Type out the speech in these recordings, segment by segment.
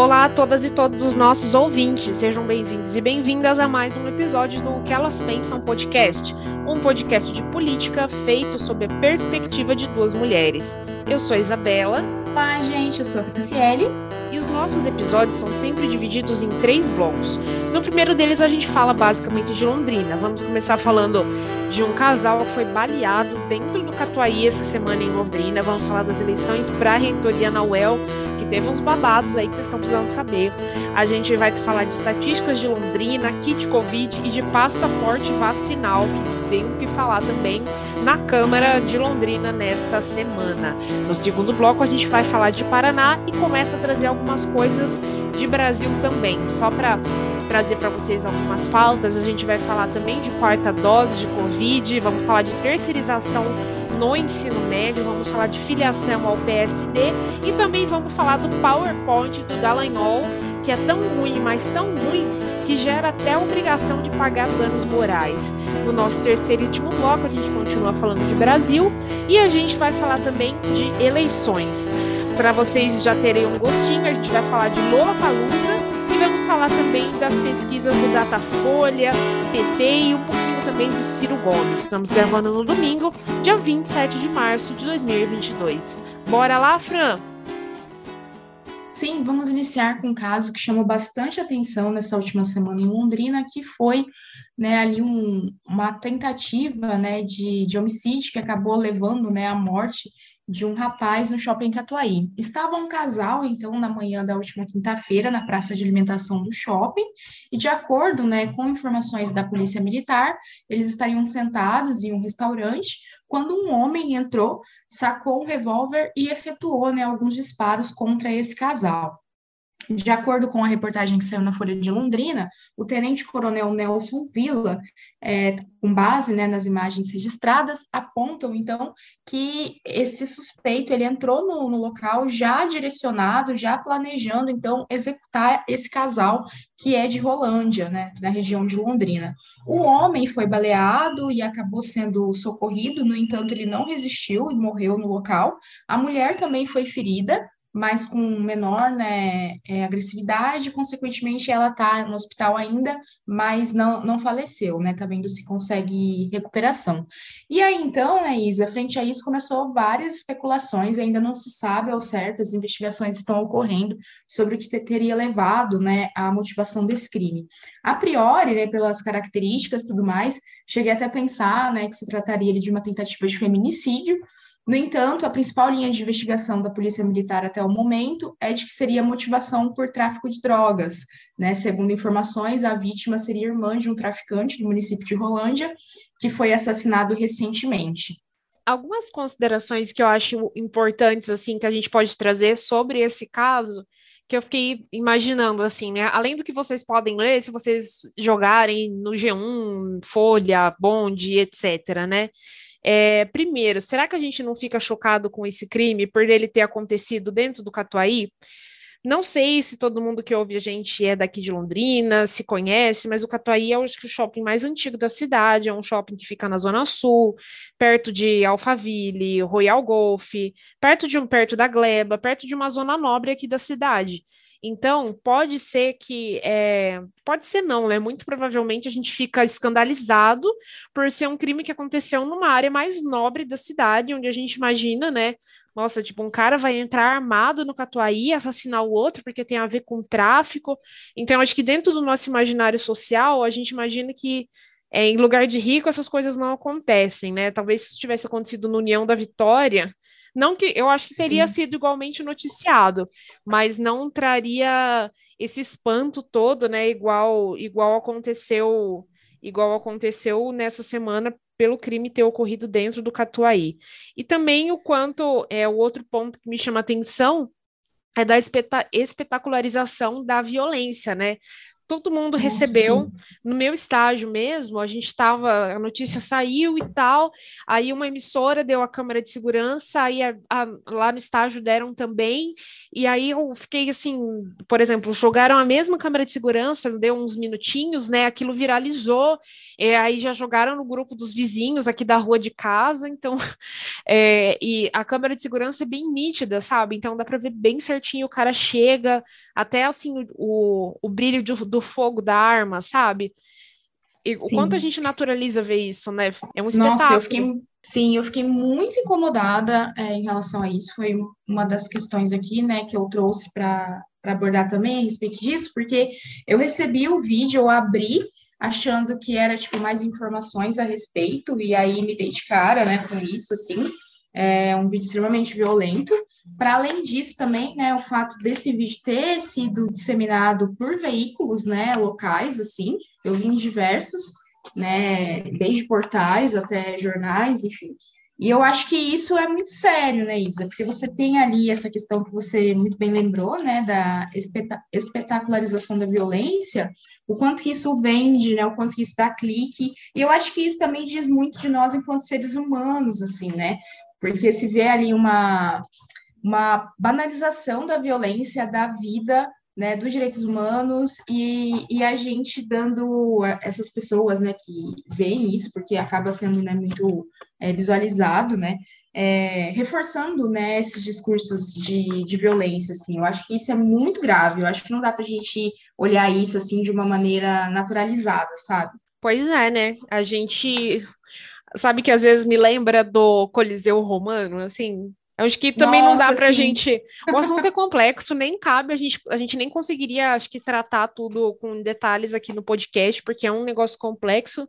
Olá a todas e todos os nossos ouvintes, sejam bem-vindos e bem-vindas a mais um episódio do que Elas Pensam Podcast, um podcast de política feito sob a perspectiva de duas mulheres. Eu sou Isabela. Olá, gente, eu sou a Franciele. E os nossos episódios são sempre divididos em três blocos. No primeiro deles, a gente fala basicamente de Londrina. Vamos começar falando de um casal que foi baleado dentro do Catuaí essa semana em Londrina. Vamos falar das eleições para a reitoria na UEL, que teve uns babados aí que vocês estão precisando saber. A gente vai falar de estatísticas de Londrina, kit Covid e de passaporte vacinal, tem o que falar também na Câmara de Londrina nessa semana. No segundo bloco, a gente vai falar de Paraná e começa a trazer algumas coisas de Brasil também, só para trazer para vocês algumas pautas. A gente vai falar também de quarta dose de Covid, vamos falar de terceirização no ensino médio, vamos falar de filiação ao PSD e também vamos falar do PowerPoint do Dallagnol, que é tão ruim, mas tão ruim que gera até a obrigação de pagar danos morais. No nosso terceiro e último bloco, a gente continua falando de Brasil e a gente vai falar também de eleições. Para vocês já terem um gostinho, a gente vai falar de Lollapalooza e vamos falar também das pesquisas do Datafolha, PT e um pouquinho também de Ciro Gomes. Estamos gravando no domingo, dia 27 de março de 2022. Bora lá, Fran? Sim, vamos iniciar com um caso que chamou bastante atenção nessa última semana em Londrina, que foi né, ali um, uma tentativa né, de, de homicídio que acabou levando né, à morte de um rapaz no shopping Catuaí. Estava um casal, então, na manhã da última quinta-feira, na praça de alimentação do shopping, e de acordo né, com informações da Polícia Militar, eles estariam sentados em um restaurante quando um homem entrou, sacou um revólver e efetuou né, alguns disparos contra esse casal. De acordo com a reportagem que saiu na Folha de Londrina, o tenente-coronel Nelson Villa, é, com base né, nas imagens registradas, apontam então que esse suspeito ele entrou no, no, local já direcionado, já planejando então executar esse casal que é de Rolândia, né, na região de Londrina. O homem foi baleado e acabou sendo socorrido, no entanto, ele não resistiu e morreu no local. A mulher também foi ferida, mas com menor né, é, agressividade, consequentemente ela está no hospital ainda, mas não, não faleceu, né? Tá vendo se consegue recuperação. E aí, então, né, Isa, frente a isso, começou várias especulações, ainda não se sabe ao certo, as investigações estão ocorrendo sobre o que teria levado né, à motivação desse crime. A priori, né, pelas características e tudo mais, cheguei até a pensar né, que se trataria de uma tentativa de feminicídio, no entanto, a principal linha de investigação da Polícia Militar até o momento é de que seria motivação por tráfico de drogas. Né? Segundo informações, a vítima seria irmã de um traficante do município de Rolândia, que foi assassinado recentemente. Algumas considerações que eu acho importantes, assim, que a gente pode trazer sobre esse caso, que eu fiquei imaginando, assim, né? Além do que vocês podem ler, se vocês jogarem no G1, Folha, Bond, etc., né? É, primeiro, será que a gente não fica chocado com esse crime por ele ter acontecido dentro do Catuaí? Não sei se todo mundo que ouve a gente é daqui de Londrina, se conhece, mas o Catuaí é o shopping mais antigo da cidade, é um shopping que fica na Zona Sul, perto de Alphaville, Royal Golf, perto de um perto da Gleba, perto de uma zona nobre aqui da cidade. Então, pode ser que. É, pode ser não, né? Muito provavelmente a gente fica escandalizado por ser um crime que aconteceu numa área mais nobre da cidade, onde a gente imagina, né? Nossa, tipo, um cara vai entrar armado no Catuaí, assassinar o outro porque tem a ver com tráfico. Então, acho que dentro do nosso imaginário social, a gente imagina que é, em lugar de rico essas coisas não acontecem, né? Talvez se tivesse acontecido no União da Vitória, não que eu acho que teria Sim. sido igualmente noticiado, mas não traria esse espanto todo, né? Igual igual aconteceu igual aconteceu nessa semana pelo crime ter ocorrido dentro do Catuaí. E também o quanto é o outro ponto que me chama atenção é da espetacularização da violência, né? Todo mundo Nossa, recebeu. Sim. No meu estágio mesmo, a gente estava, a notícia saiu e tal, aí uma emissora deu a câmera de segurança, aí a, a, lá no estágio deram também, e aí eu fiquei assim, por exemplo, jogaram a mesma câmera de segurança, deu uns minutinhos, né? Aquilo viralizou, e aí já jogaram no grupo dos vizinhos aqui da rua de casa, então, é, e a câmera de segurança é bem nítida, sabe? Então dá para ver bem certinho, o cara chega, até assim, o, o brilho do, do fogo da arma, sabe? E o quanto a gente naturaliza ver isso, né? É um espetáculo. Nossa, eu fiquei, sim, eu fiquei muito incomodada é, em relação a isso. Foi uma das questões aqui, né, que eu trouxe para abordar também a respeito disso, porque eu recebi o vídeo, eu abri achando que era, tipo, mais informações a respeito, e aí me dei de cara, né, com isso, assim é um vídeo extremamente violento. Para além disso, também, né, o fato desse vídeo ter sido disseminado por veículos, né, locais, assim, eu vi em diversos, né, desde portais até jornais, enfim. E eu acho que isso é muito sério, né, Isa? Porque você tem ali essa questão que você muito bem lembrou, né, da espetacularização da violência, o quanto que isso vende, né, o quanto que isso dá clique. E eu acho que isso também diz muito de nós enquanto seres humanos, assim, né? Porque se vê ali uma, uma banalização da violência, da vida, né, dos direitos humanos e, e a gente dando essas pessoas, né, que veem isso, porque acaba sendo, né, muito é, visualizado, né, é, reforçando, né, esses discursos de, de violência, assim, eu acho que isso é muito grave, eu acho que não dá para a gente olhar isso, assim, de uma maneira naturalizada, sabe? Pois é, né, a gente sabe que às vezes me lembra do Coliseu Romano, assim. Acho que também Nossa, não dá para a gente. O assunto é complexo, nem cabe, a gente, a gente nem conseguiria, acho que, tratar tudo com detalhes aqui no podcast, porque é um negócio complexo.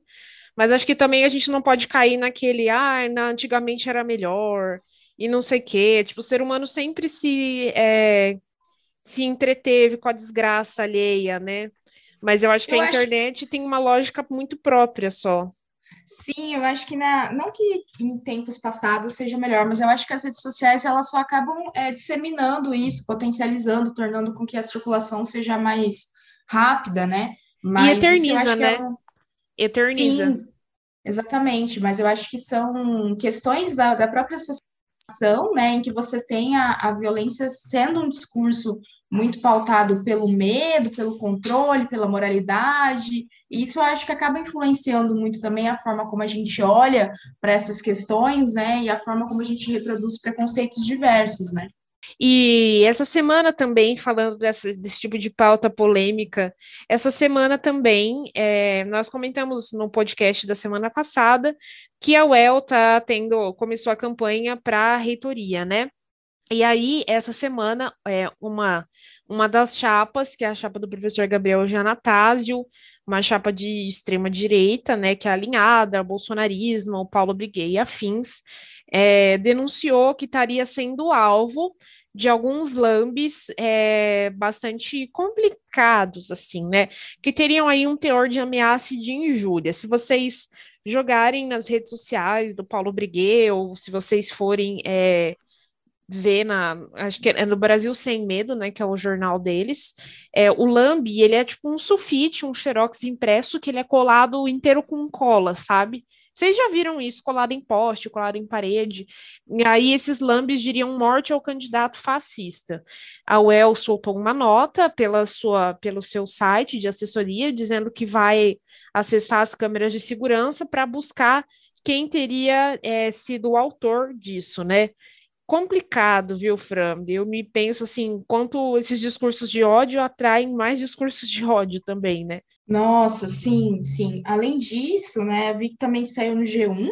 Mas acho que também a gente não pode cair naquele, ah, antigamente era melhor, e não sei o quê. Tipo, o ser humano sempre se, é, se entreteve com a desgraça alheia, né? Mas eu acho que eu a acho... internet tem uma lógica muito própria só. Sim, eu acho que na, não que em tempos passados seja melhor, mas eu acho que as redes sociais elas só acabam é, disseminando isso, potencializando, tornando com que a circulação seja mais rápida, né? Mas e eterniza, né? É um... Eterniza. Sim, exatamente, mas eu acho que são questões da, da própria associação, né, em que você tem a, a violência sendo um discurso muito pautado pelo medo, pelo controle, pela moralidade. E isso eu acho que acaba influenciando muito também a forma como a gente olha para essas questões, né? E a forma como a gente reproduz preconceitos diversos, né? E essa semana também, falando dessa, desse tipo de pauta polêmica, essa semana também, é, nós comentamos no podcast da semana passada que a UEL tá tendo, começou a campanha para a reitoria, né? E aí, essa semana, é, uma, uma das chapas, que é a chapa do professor Gabriel Gianatásio, uma chapa de extrema-direita, né, que é alinhada ao bolsonarismo, ao Paulo Briguet e afins, é, denunciou que estaria sendo alvo de alguns lambes é, bastante complicados, assim, né, que teriam aí um teor de ameaça e de injúria. Se vocês jogarem nas redes sociais do Paulo Briguet, ou se vocês forem... É, vê na, acho que é no Brasil Sem Medo, né, que é o jornal deles, é, o Lambi, ele é tipo um sulfite, um xerox impresso que ele é colado inteiro com cola, sabe? Vocês já viram isso colado em poste, colado em parede? E aí esses lambes diriam morte ao candidato fascista. A UEL soltou uma nota pela sua, pelo seu site de assessoria dizendo que vai acessar as câmeras de segurança para buscar quem teria é, sido o autor disso, né? Complicado, viu, Fran? Eu me penso assim, quanto esses discursos de ódio atraem mais discursos de ódio também, né? Nossa, sim, sim. Além disso, né, vi que também saiu no G1,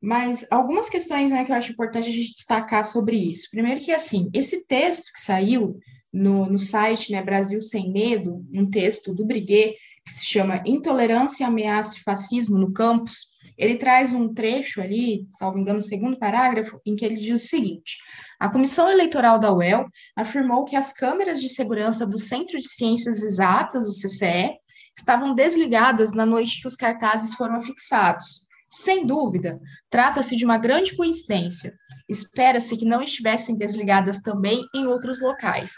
mas algumas questões, né, que eu acho importante a gente destacar sobre isso. Primeiro que, assim, esse texto que saiu no, no site, né, Brasil Sem Medo, um texto do Briguet, que se chama Intolerância, Ameaça e Fascismo no Campus, ele traz um trecho ali, salvo engano, no segundo parágrafo, em que ele diz o seguinte: a Comissão Eleitoral da UEL afirmou que as câmeras de segurança do Centro de Ciências Exatas, o CCE, estavam desligadas na noite que os cartazes foram afixados. Sem dúvida, trata-se de uma grande coincidência. Espera-se que não estivessem desligadas também em outros locais.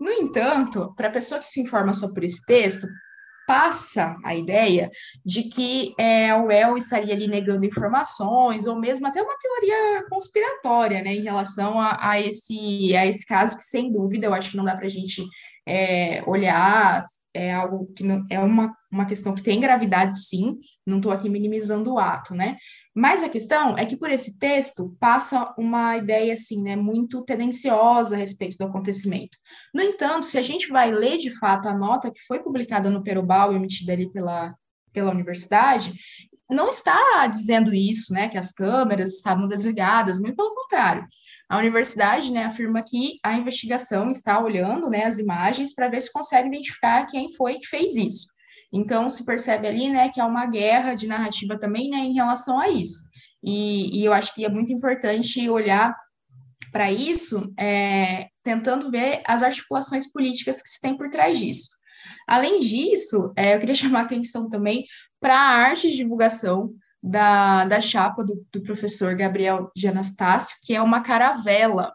No entanto, para a pessoa que se informa sobre esse texto, passa a ideia de que é, a UEL estaria ali negando informações, ou mesmo até uma teoria conspiratória, né, em relação a, a esse, a esse caso, que sem dúvida eu acho que não dá para a gente é, olhar, é algo que não, é uma, uma questão que tem gravidade, sim, não estou aqui minimizando o ato, né? Mas a questão é que por esse texto passa uma ideia assim, né, muito tendenciosa a respeito do acontecimento. No entanto, se a gente vai ler de fato a nota que foi publicada no Perubal, emitida ali pela, pela universidade, não está dizendo isso, né, que as câmeras estavam desligadas, muito pelo contrário. A universidade né, afirma que a investigação está olhando né, as imagens para ver se consegue identificar quem foi que fez isso. Então, se percebe ali né, que há uma guerra de narrativa também né, em relação a isso. E, e eu acho que é muito importante olhar para isso, é, tentando ver as articulações políticas que se tem por trás disso. Além disso, é, eu queria chamar a atenção também para a arte de divulgação da, da chapa do, do professor Gabriel de Anastácio, que é uma caravela.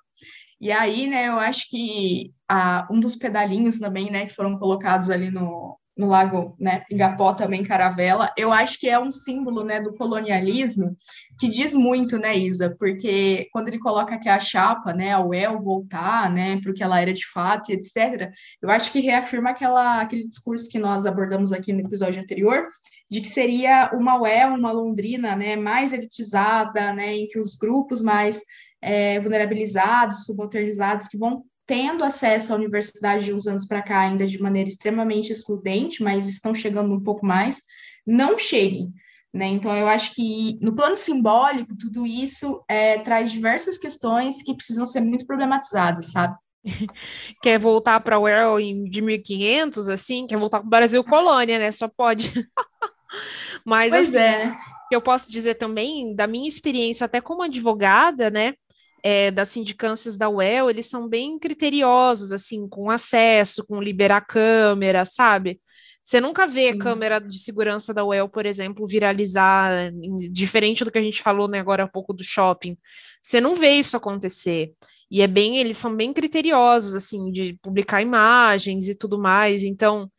E aí, né, eu acho que a, um dos pedalinhos também, né, que foram colocados ali no, no lago, né, Igapó também caravela, eu acho que é um símbolo, né, do colonialismo que diz muito, né, Isa, porque quando ele coloca aqui a chapa, né, a UEL voltar, né, porque ela era de fato, etc., eu acho que reafirma aquela, aquele discurso que nós abordamos aqui no episódio anterior, de que seria uma UEL, uma Londrina, né, mais elitizada, né, em que os grupos mais é, vulnerabilizados, subalternizados, que vão tendo acesso à universidade de uns anos para cá, ainda de maneira extremamente excludente, mas estão chegando um pouco mais, não cheguem. Né? Então, eu acho que no plano simbólico, tudo isso é, traz diversas questões que precisam ser muito problematizadas, sabe? Quer voltar para o Earl de 1500, assim? Quer voltar para o Brasil colônia, né? Só pode. Mas pois assim, é. eu posso dizer também, da minha experiência até como advogada, né? É, das sindicâncias da UEL, eles são bem criteriosos, assim, com acesso, com liberar câmera, sabe? Você nunca vê a câmera de segurança da UEL, por exemplo, viralizar, diferente do que a gente falou né, agora há pouco do shopping. Você não vê isso acontecer. E é bem, eles são bem criteriosos, assim, de publicar imagens e tudo mais. Então,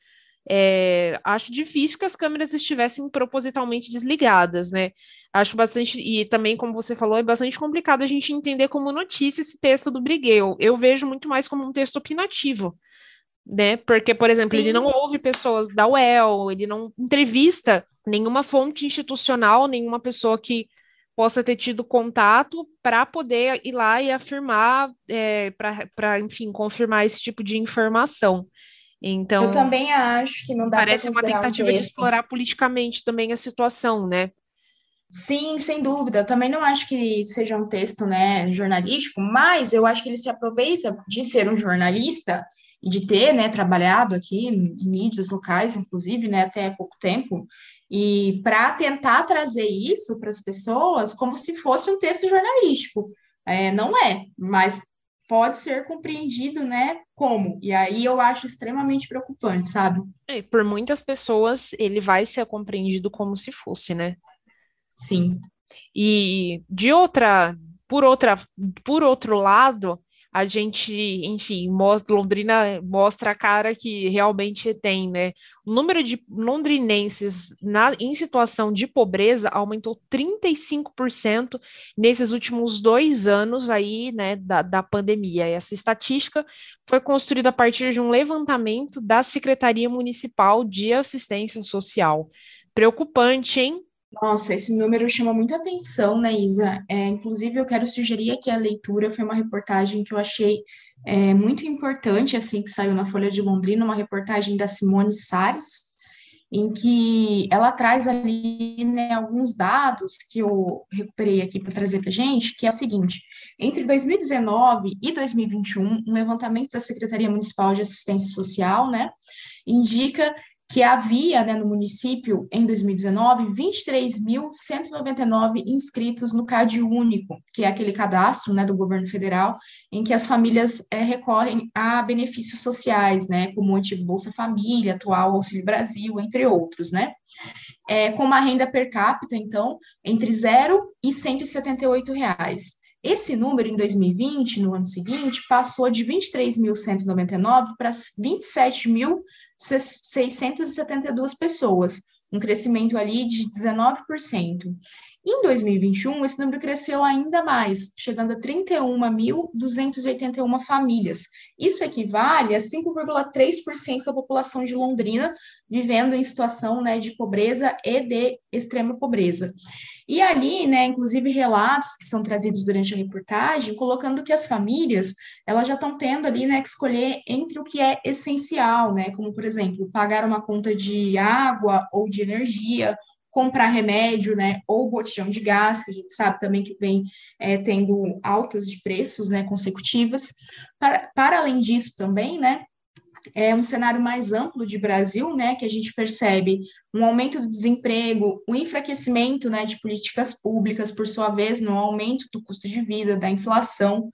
é, acho difícil que as câmeras estivessem propositalmente desligadas, né? Acho bastante, e também, como você falou, é bastante complicado a gente entender como notícia esse texto do Briguel. Eu vejo muito mais como um texto opinativo, né? Porque, por exemplo, Sim. ele não ouve pessoas da UEL, ele não entrevista nenhuma fonte institucional, nenhuma pessoa que possa ter tido contato para poder ir lá e afirmar, é, para, enfim, confirmar esse tipo de informação. Então, eu também acho que não dá Parece uma tentativa um de explorar politicamente também a situação, né? Sim, sem dúvida. Eu também não acho que seja um texto, né, jornalístico, mas eu acho que ele se aproveita de ser um jornalista e de ter, né, trabalhado aqui em mídias locais, inclusive, né, até pouco tempo, e para tentar trazer isso para as pessoas como se fosse um texto jornalístico. É, não é, mas pode ser compreendido, né, como. E aí eu acho extremamente preocupante, sabe? É, por muitas pessoas ele vai ser compreendido como se fosse, né? Sim. E de outra, por outra, por outro lado, a gente, enfim, Londrina mostra a cara que realmente tem, né? O número de londrinenses na, em situação de pobreza aumentou 35% nesses últimos dois anos aí, né, da, da pandemia. Essa estatística foi construída a partir de um levantamento da Secretaria Municipal de Assistência Social. Preocupante, hein? Nossa, esse número chama muita atenção, né, Isa? É, inclusive, eu quero sugerir aqui a leitura, foi uma reportagem que eu achei é, muito importante, assim, que saiu na Folha de Londrina, uma reportagem da Simone Sares, em que ela traz ali, né, alguns dados que eu recuperei aqui para trazer para gente, que é o seguinte, entre 2019 e 2021, um levantamento da Secretaria Municipal de Assistência Social, né, indica que havia né, no município, em 2019, 23.199 inscritos no CAD Único, que é aquele cadastro né, do governo federal, em que as famílias é, recorrem a benefícios sociais, né, como o antigo Bolsa Família, atual Auxílio Brasil, entre outros, né? É, com uma renda per capita, então, entre 0 e 178 reais. Esse número, em 2020, no ano seguinte, passou de 23.199 para 27.672 pessoas, um crescimento ali de 19%. Em 2021, esse número cresceu ainda mais, chegando a 31.281 famílias. Isso equivale a 5,3% da população de Londrina vivendo em situação né, de pobreza e de extrema pobreza. E ali, né, inclusive relatos que são trazidos durante a reportagem, colocando que as famílias, elas já estão tendo ali, né, que escolher entre o que é essencial, né, como por exemplo, pagar uma conta de água ou de energia, comprar remédio, né, ou botijão de gás, que a gente sabe também que vem é, tendo altas de preços, né, consecutivas. Para, para além disso também, né, é um cenário mais amplo de Brasil, né, que a gente percebe um aumento do desemprego, o um enfraquecimento, né, de políticas públicas, por sua vez, no aumento do custo de vida, da inflação,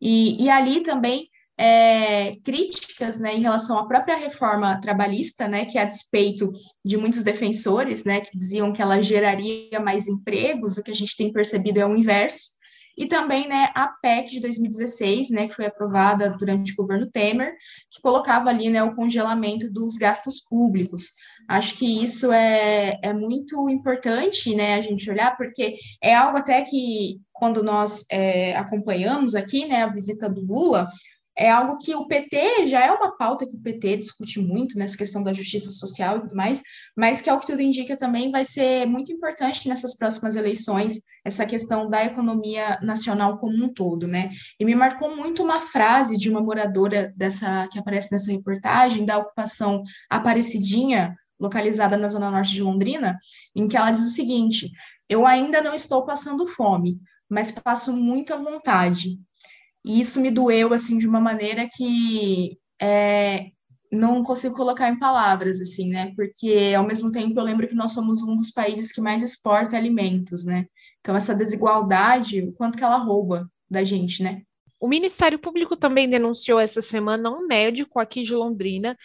e, e ali também é, críticas né, em relação à própria reforma trabalhista, né, que a despeito de muitos defensores, né, que diziam que ela geraria mais empregos, o que a gente tem percebido é o inverso, e também né, a PEC de 2016, né, que foi aprovada durante o governo Temer, que colocava ali né, o congelamento dos gastos públicos. Acho que isso é, é muito importante né, a gente olhar, porque é algo até que, quando nós é, acompanhamos aqui né, a visita do Lula, é algo que o PT já é uma pauta que o PT discute muito nessa questão da justiça social e tudo mais, mas que, ao que tudo indica, também vai ser muito importante nessas próximas eleições, essa questão da economia nacional como um todo, né? E me marcou muito uma frase de uma moradora dessa que aparece nessa reportagem, da ocupação Aparecidinha, localizada na zona norte de Londrina, em que ela diz o seguinte: Eu ainda não estou passando fome, mas passo muita vontade. E isso me doeu, assim, de uma maneira que é, não consigo colocar em palavras, assim, né? Porque, ao mesmo tempo, eu lembro que nós somos um dos países que mais exporta alimentos, né? Então, essa desigualdade, o quanto que ela rouba da gente, né? O Ministério Público também denunciou essa semana um médico aqui de Londrina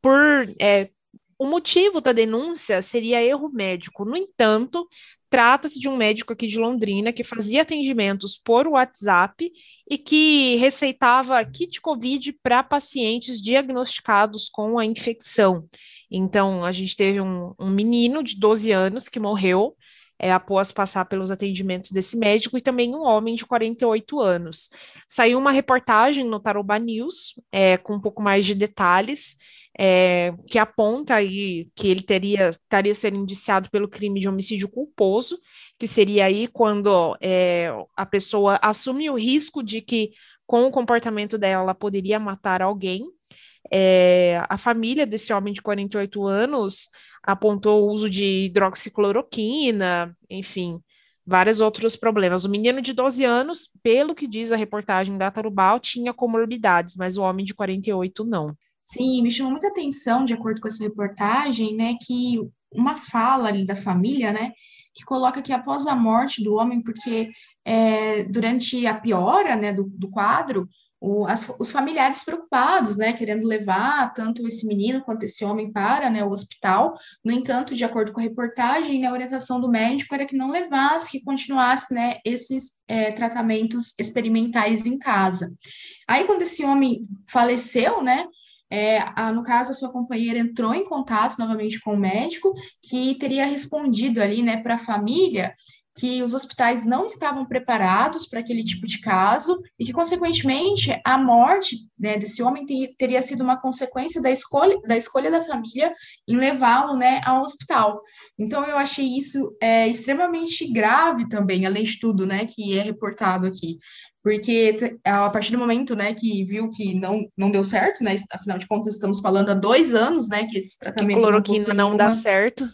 por é, o motivo da denúncia seria erro médico. No entanto, Trata-se de um médico aqui de Londrina que fazia atendimentos por WhatsApp e que receitava kit COVID para pacientes diagnosticados com a infecção. Então, a gente teve um, um menino de 12 anos que morreu é, após passar pelos atendimentos desse médico, e também um homem de 48 anos. Saiu uma reportagem no Tarouba News é, com um pouco mais de detalhes é, que aponta aí que ele teria estaria sendo indiciado pelo crime de homicídio culposo, que seria aí quando é, a pessoa assume o risco de que com o comportamento dela ela poderia matar alguém. É, a família desse homem de 48 anos apontou o uso de hidroxicloroquina, enfim, vários outros problemas. O menino de 12 anos, pelo que diz a reportagem da Tarubal, tinha comorbidades, mas o homem de 48 não. Sim, me chamou muita atenção, de acordo com essa reportagem, né, que uma fala ali da família, né, que coloca que após a morte do homem, porque é, durante a piora, né, do, do quadro, o, as, os familiares preocupados, né, querendo levar tanto esse menino quanto esse homem para, né, o hospital. No entanto, de acordo com a reportagem, né, a orientação do médico era que não levasse, que continuasse, né, esses é, tratamentos experimentais em casa. Aí, quando esse homem faleceu, né, é, a, no caso, a sua companheira entrou em contato novamente com o médico, que teria respondido ali, né, para a família que os hospitais não estavam preparados para aquele tipo de caso e que, consequentemente, a morte né, desse homem ter, teria sido uma consequência da escolha da, escolha da família em levá-lo né, ao hospital. Então, eu achei isso é, extremamente grave também, além de tudo, né, que é reportado aqui porque a partir do momento, né, que viu que não, não deu certo, né, afinal de contas estamos falando há dois anos, né, que esses tratamentos que cloroquina não, não dá certo.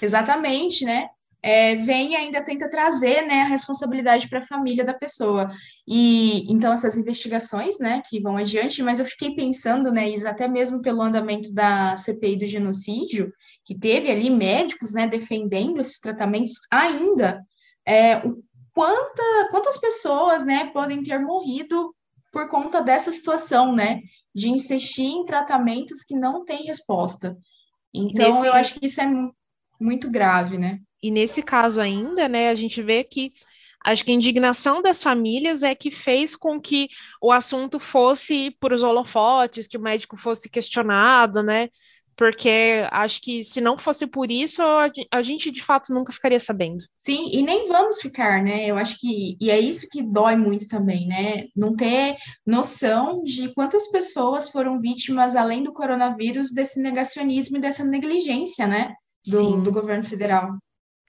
Exatamente, né, é, vem e ainda tenta trazer, né, a responsabilidade para a família da pessoa. E então essas investigações, né, que vão adiante, mas eu fiquei pensando, né, Isa, até mesmo pelo andamento da CPI do genocídio, que teve ali médicos, né, defendendo esses tratamentos ainda, é, o quanta, quantas pessoas, né, podem ter morrido por conta dessa situação, né, de insistir em tratamentos que não têm resposta. Então, nesse... eu acho que isso é muito grave, né? E nesse caso ainda, né, a gente vê que Acho que a indignação das famílias é que fez com que o assunto fosse por os holofotes, que o médico fosse questionado, né? Porque acho que se não fosse por isso, a gente de fato nunca ficaria sabendo. Sim, e nem vamos ficar, né? Eu acho que, e é isso que dói muito também, né? Não ter noção de quantas pessoas foram vítimas, além do coronavírus, desse negacionismo e dessa negligência, né? Do, do governo federal.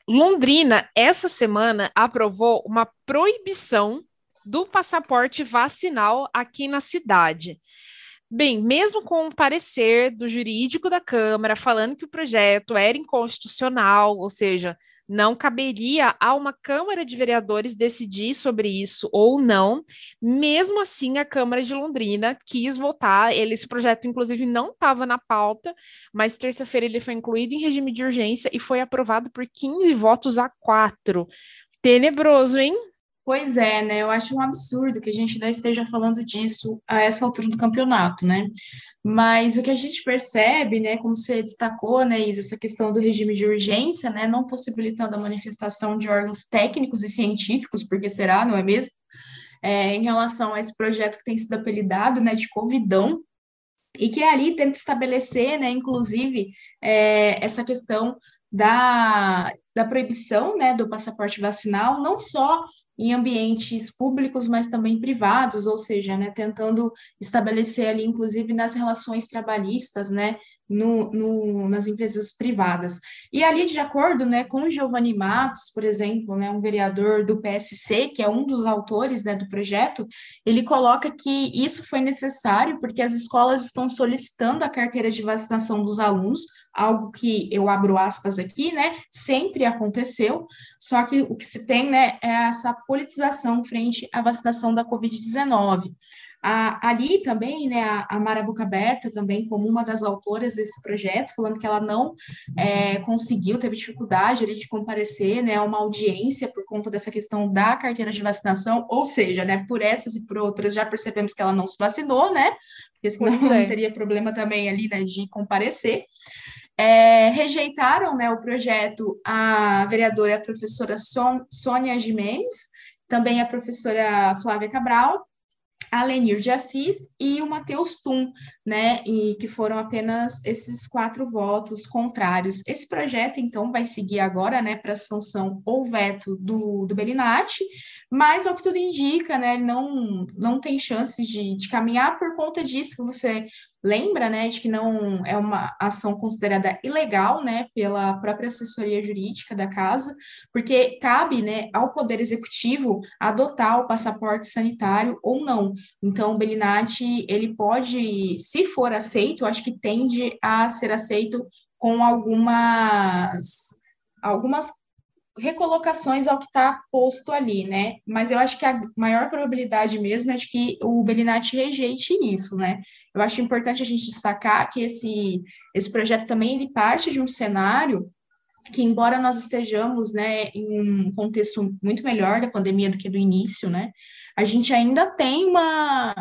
Londrina, essa semana, aprovou uma proibição do passaporte vacinal aqui na cidade. Bem, mesmo com o parecer do jurídico da Câmara falando que o projeto era inconstitucional, ou seja, não caberia a uma Câmara de Vereadores decidir sobre isso ou não, mesmo assim a Câmara de Londrina quis votar. Ele, esse projeto, inclusive, não estava na pauta, mas terça-feira ele foi incluído em regime de urgência e foi aprovado por 15 votos a 4. Tenebroso, hein? Pois é, né? Eu acho um absurdo que a gente ainda esteja falando disso a essa altura do campeonato, né? Mas o que a gente percebe, né, como você destacou, né, Isa, essa questão do regime de urgência, né, não possibilitando a manifestação de órgãos técnicos e científicos, porque será, não é mesmo? É, em relação a esse projeto que tem sido apelidado, né, de Covidão, e que ali tenta estabelecer, né, inclusive, é, essa questão da, da proibição né, do passaporte vacinal, não só em ambientes públicos, mas também privados, ou seja, né, tentando estabelecer ali, inclusive nas relações trabalhistas, né, no, no, nas empresas privadas. E ali, de acordo né, com Giovanni Matos, por exemplo, né, um vereador do PSC, que é um dos autores né, do projeto, ele coloca que isso foi necessário porque as escolas estão solicitando a carteira de vacinação dos alunos, algo que eu abro aspas aqui, né, sempre aconteceu, só que o que se tem né, é essa politização frente à vacinação da Covid-19. A, ali também, né, a, a Mara Boca Aberta também como uma das autoras desse projeto, falando que ela não é, conseguiu, teve dificuldade ali de comparecer, né, a uma audiência por conta dessa questão da carteira de vacinação, ou seja, né, por essas e por outras já percebemos que ela não se vacinou, né, porque senão é. não teria problema também ali, né, de comparecer. É, rejeitaram né, o projeto a vereadora a professora Sônia Jimenez, também a professora Flávia Cabral, a Lenir de Assis e o Matheus Tum, né, e que foram apenas esses quatro votos contrários. Esse projeto, então, vai seguir agora, né, para sanção ou veto do, do Belinati, mas, ao que tudo indica, né, ele não, não tem chances de, de caminhar por conta disso que você lembra, né, de que não é uma ação considerada ilegal, né, pela própria assessoria jurídica da casa, porque cabe, né, ao Poder Executivo adotar o passaporte sanitário ou não. Então, o Belinati, ele pode, se for aceito, acho que tende a ser aceito com algumas algumas recolocações ao que está posto ali, né? Mas eu acho que a maior probabilidade mesmo é de que o Belinati rejeite isso, né? Eu acho importante a gente destacar que esse, esse projeto também ele parte de um cenário que, embora nós estejamos né, em um contexto muito melhor da pandemia do que do início, né? A gente ainda tem uma,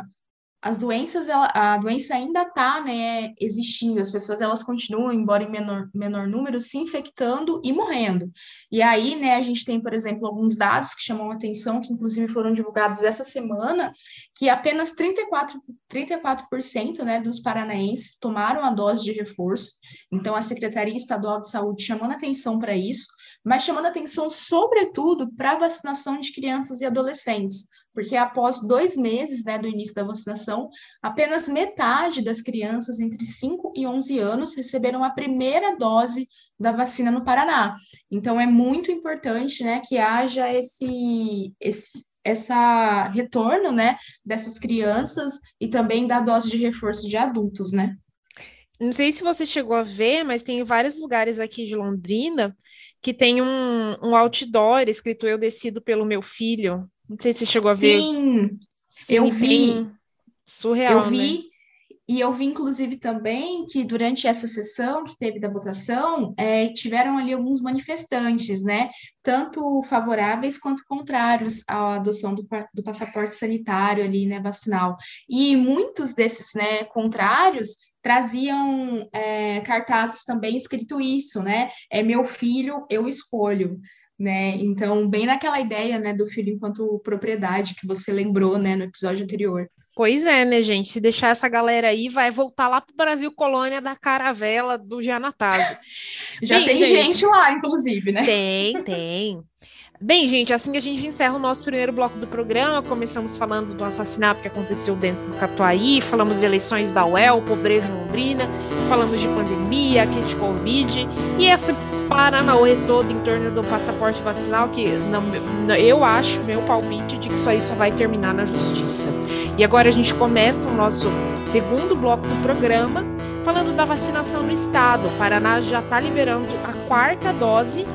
as doenças, ela, a doença ainda está né, existindo, as pessoas elas continuam, embora em menor, menor número, se infectando e morrendo. E aí, né, a gente tem, por exemplo, alguns dados que chamam atenção, que inclusive foram divulgados essa semana, que apenas 34%, 34% né, dos paranaenses tomaram a dose de reforço. Então, a Secretaria Estadual de Saúde chamando atenção para isso, mas chamando atenção, sobretudo, para a vacinação de crianças e adolescentes porque após dois meses né, do início da vacinação, apenas metade das crianças entre 5 e 11 anos receberam a primeira dose da vacina no Paraná. Então, é muito importante né, que haja esse, esse essa retorno né, dessas crianças e também da dose de reforço de adultos, né? Não sei se você chegou a ver, mas tem vários lugares aqui de Londrina que tem um, um outdoor escrito Eu Decido pelo Meu Filho. Não sei se você chegou a ver. Sim, Sim eu vi. Surreal, eu vi, né? E eu vi, inclusive, também que durante essa sessão que teve da votação, é, tiveram ali alguns manifestantes, né? Tanto favoráveis quanto contrários à adoção do, do passaporte sanitário ali, né, vacinal. E muitos desses, né, contrários traziam é, cartazes também escrito isso, né? É meu filho, eu escolho. Né? Então, bem naquela ideia, né, do filho enquanto propriedade que você lembrou, né, no episódio anterior. Pois é, né, gente? Se deixar essa galera aí, vai voltar lá para o Brasil colônia da caravela do Gianatásio. Já Bem, tem gente, gente lá, inclusive, né? Tem, tem. Bem, gente, assim que a gente encerra o nosso primeiro bloco do programa, começamos falando do assassinato que aconteceu dentro do Catuaí, falamos de eleições da UEL, pobreza em Londrina, falamos de pandemia, kit de Covid e esse paranauê todo em torno do passaporte vacinal, que não, eu acho, meu palpite, de que isso aí só vai terminar na justiça. E agora a gente começa o nosso segundo bloco do programa, falando da vacinação no estado. O Paraná já está liberando a quarta dose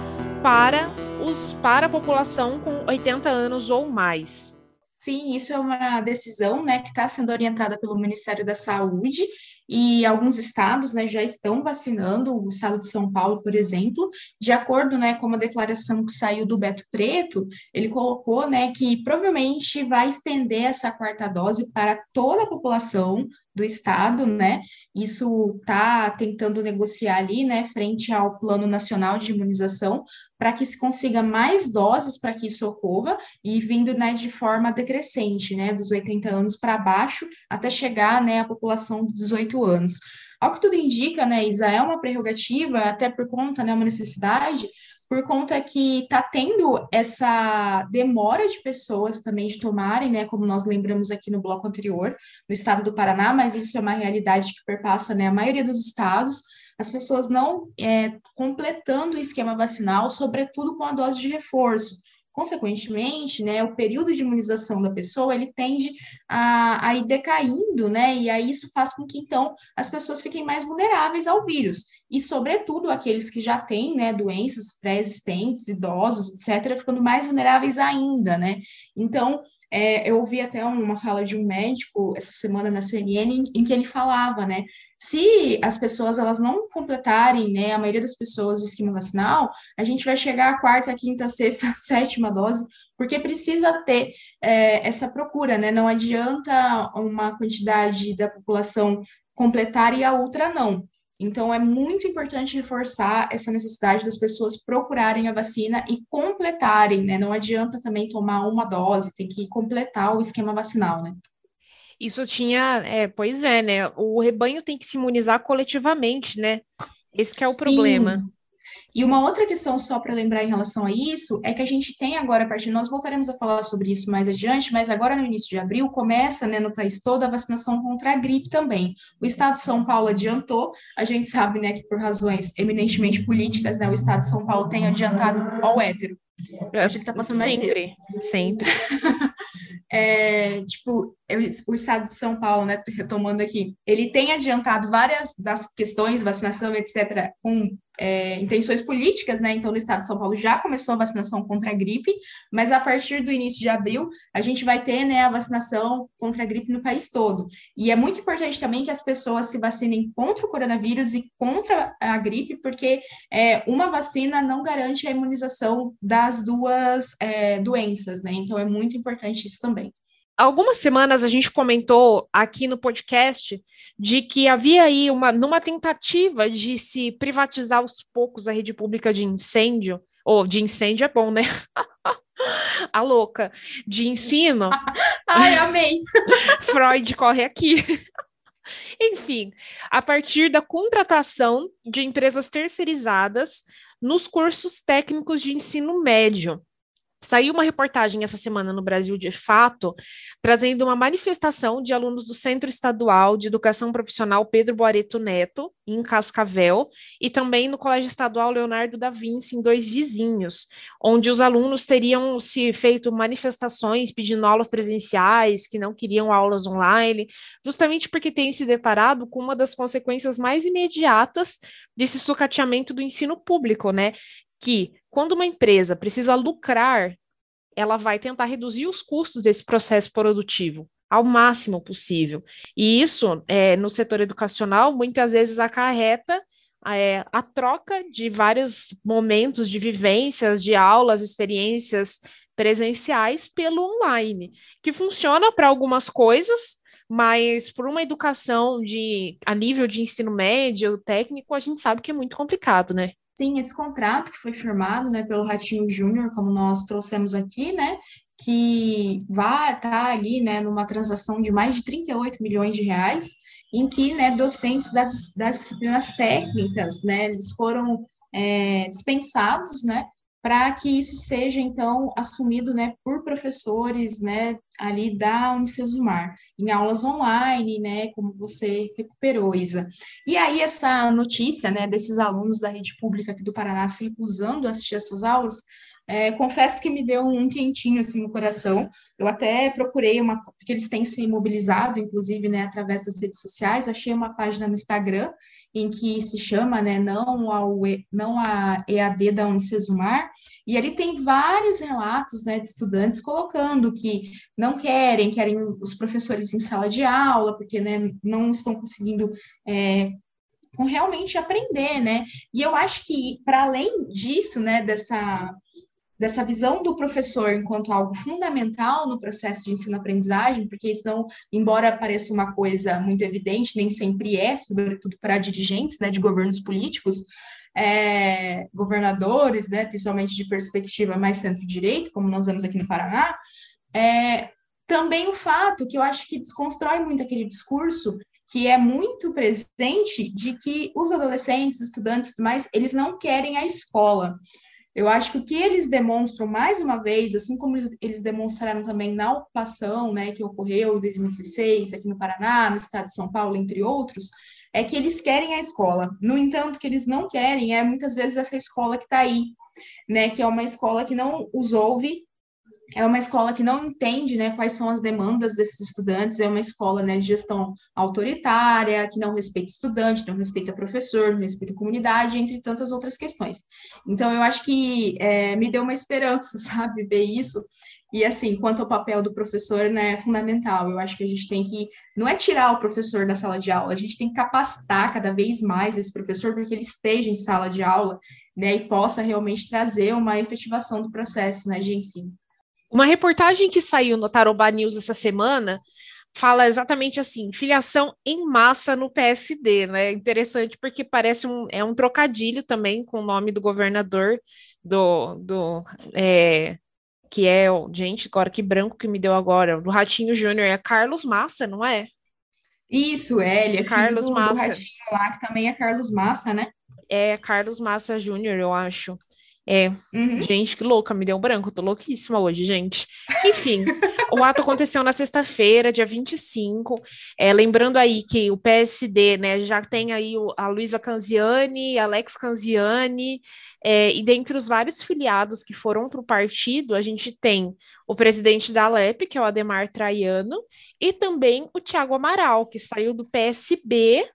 para os, para a população com 80 anos ou mais. Sim, isso é uma decisão né, que está sendo orientada pelo Ministério da Saúde e alguns estados né, já estão vacinando, o estado de São Paulo, por exemplo, de acordo né, com uma declaração que saiu do Beto Preto, ele colocou né, que provavelmente vai estender essa quarta dose para toda a população do Estado, né? Isso está tentando negociar ali, né, frente ao Plano Nacional de Imunização, para que se consiga mais doses para que isso ocorra e vindo, né, de forma decrescente, né, dos 80 anos para baixo, até chegar, né, à população de 18 anos. Ao que tudo indica, né, Isa, é uma prerrogativa, até por conta, né, uma necessidade por conta que está tendo essa demora de pessoas também de tomarem, né, como nós lembramos aqui no bloco anterior, no estado do Paraná, mas isso é uma realidade que perpassa, né, a maioria dos estados, as pessoas não é, completando o esquema vacinal, sobretudo com a dose de reforço. Consequentemente, né, o período de imunização da pessoa, ele tende a, a ir decaindo, né, e aí isso faz com que, então, as pessoas fiquem mais vulneráveis ao vírus, e, sobretudo, aqueles que já têm, né, doenças pré-existentes, idosos, etc., ficando mais vulneráveis ainda, né, então, é, eu ouvi até uma fala de um médico essa semana na CNN em, em, que ele falava, né? Se as pessoas elas não completarem, né, a maioria das pessoas o esquema vacinal, a gente vai chegar à quarta, quinta, sexta, sétima dose, porque precisa ter é, essa procura, né? Não adianta uma quantidade da população completar e a outra não. Então, é muito importante reforçar essa necessidade das pessoas procurarem a vacina e completarem, né? Não adianta também tomar uma dose, tem que completar o esquema vacinal, né? Isso tinha, é, pois é, né? O rebanho tem que se imunizar coletivamente, né? Esse é o Sim. problema. E uma outra questão só para lembrar em relação a isso é que a gente tem agora, a partir nós voltaremos a falar sobre isso mais adiante, mas agora no início de abril começa, né, no país todo a vacinação contra a gripe também. O estado de São Paulo adiantou, a gente sabe, né, que por razões eminentemente políticas, né, o estado de São Paulo tem adiantado ao hétero. A gente tá passando sempre, mais sempre. é, tipo, o estado de São Paulo, né, retomando aqui, ele tem adiantado várias das questões, vacinação, etc., com é, intenções políticas, né? Então, no estado de São Paulo já começou a vacinação contra a gripe, mas a partir do início de abril, a gente vai ter né, a vacinação contra a gripe no país todo. E é muito importante também que as pessoas se vacinem contra o coronavírus e contra a gripe, porque é, uma vacina não garante a imunização das duas é, doenças, né? Então, é muito importante isso também algumas semanas a gente comentou aqui no podcast de que havia aí uma numa tentativa de se privatizar aos poucos a rede pública de incêndio, ou de incêndio é bom, né? a louca, de ensino. Ai, amei. Freud corre aqui. Enfim, a partir da contratação de empresas terceirizadas nos cursos técnicos de ensino médio. Saiu uma reportagem essa semana no Brasil de Fato, trazendo uma manifestação de alunos do Centro Estadual de Educação Profissional Pedro Boareto Neto, em Cascavel, e também no Colégio Estadual Leonardo da Vinci, em dois vizinhos, onde os alunos teriam se feito manifestações pedindo aulas presenciais, que não queriam aulas online, justamente porque têm se deparado com uma das consequências mais imediatas desse sucateamento do ensino público, né? Que quando uma empresa precisa lucrar, ela vai tentar reduzir os custos desse processo produtivo ao máximo possível. E isso, é, no setor educacional, muitas vezes acarreta é, a troca de vários momentos de vivências, de aulas, experiências presenciais pelo online, que funciona para algumas coisas, mas por uma educação de a nível de ensino médio, técnico, a gente sabe que é muito complicado, né? Sim, esse contrato que foi firmado, né, pelo Ratinho Júnior, como nós trouxemos aqui, né, que vai estar tá ali, né, numa transação de mais de 38 milhões de reais, em que, né, docentes das, das disciplinas técnicas, né, eles foram é, dispensados, né, para que isso seja, então, assumido, né, por professores, né, ali da Unicesumar, em aulas online, né, como você recuperou, Isa. E aí, essa notícia, né, desses alunos da rede pública aqui do Paraná se recusando a assistir essas aulas, é, confesso que me deu um quentinho assim no coração. Eu até procurei uma, porque eles têm se mobilizado, inclusive, né, através das redes sociais. Achei uma página no Instagram em que se chama, né, não ao não a EAD da Unicesumar, e ali tem vários relatos, né, de estudantes colocando que não querem, querem os professores em sala de aula, porque, né, não estão conseguindo é, realmente aprender, né? E eu acho que para além disso, né, dessa dessa visão do professor enquanto algo fundamental no processo de ensino-aprendizagem, porque isso não, embora pareça uma coisa muito evidente, nem sempre é, sobretudo para dirigentes né, de governos políticos, é, governadores, né, principalmente de perspectiva mais centro-direita, como nós vemos aqui no Paraná, é, também o fato que eu acho que desconstrói muito aquele discurso que é muito presente de que os adolescentes, estudantes, mais eles não querem a escola. Eu acho que o que eles demonstram mais uma vez, assim como eles, eles demonstraram também na ocupação, né, que ocorreu em 2016 aqui no Paraná, no estado de São Paulo, entre outros, é que eles querem a escola. No entanto, o que eles não querem é muitas vezes essa escola que está aí, né, que é uma escola que não os ouve, é uma escola que não entende né, quais são as demandas desses estudantes, é uma escola né, de gestão autoritária, que não respeita estudante, não respeita professor, não respeita comunidade, entre tantas outras questões. Então, eu acho que é, me deu uma esperança, sabe, ver isso. E, assim, quanto ao papel do professor, né, é fundamental. Eu acho que a gente tem que, não é tirar o professor da sala de aula, a gente tem que capacitar cada vez mais esse professor para que ele esteja em sala de aula, né, e possa realmente trazer uma efetivação do processo, né, de ensino. Uma reportagem que saiu no Tarobá News essa semana fala exatamente assim, filiação em massa no PSD, né? Interessante porque parece um, é um trocadilho também com o nome do governador do, do é, que é, gente, agora que branco que me deu agora, do Ratinho Júnior, é Carlos Massa, não é? Isso, é, ele é Carlos do, Massa. do Ratinho lá, que também é Carlos Massa, né? É, Carlos Massa Júnior, eu acho. É, uhum. gente, que louca, me deu branco, tô louquíssima hoje, gente. Enfim, o ato aconteceu na sexta-feira, dia 25. É, lembrando aí que o PSD, né, já tem aí o, a Luísa Canziani, Alex Canziani, é, e dentre os vários filiados que foram para o partido, a gente tem o presidente da Alep, que é o Ademar Traiano, e também o Tiago Amaral, que saiu do PSB,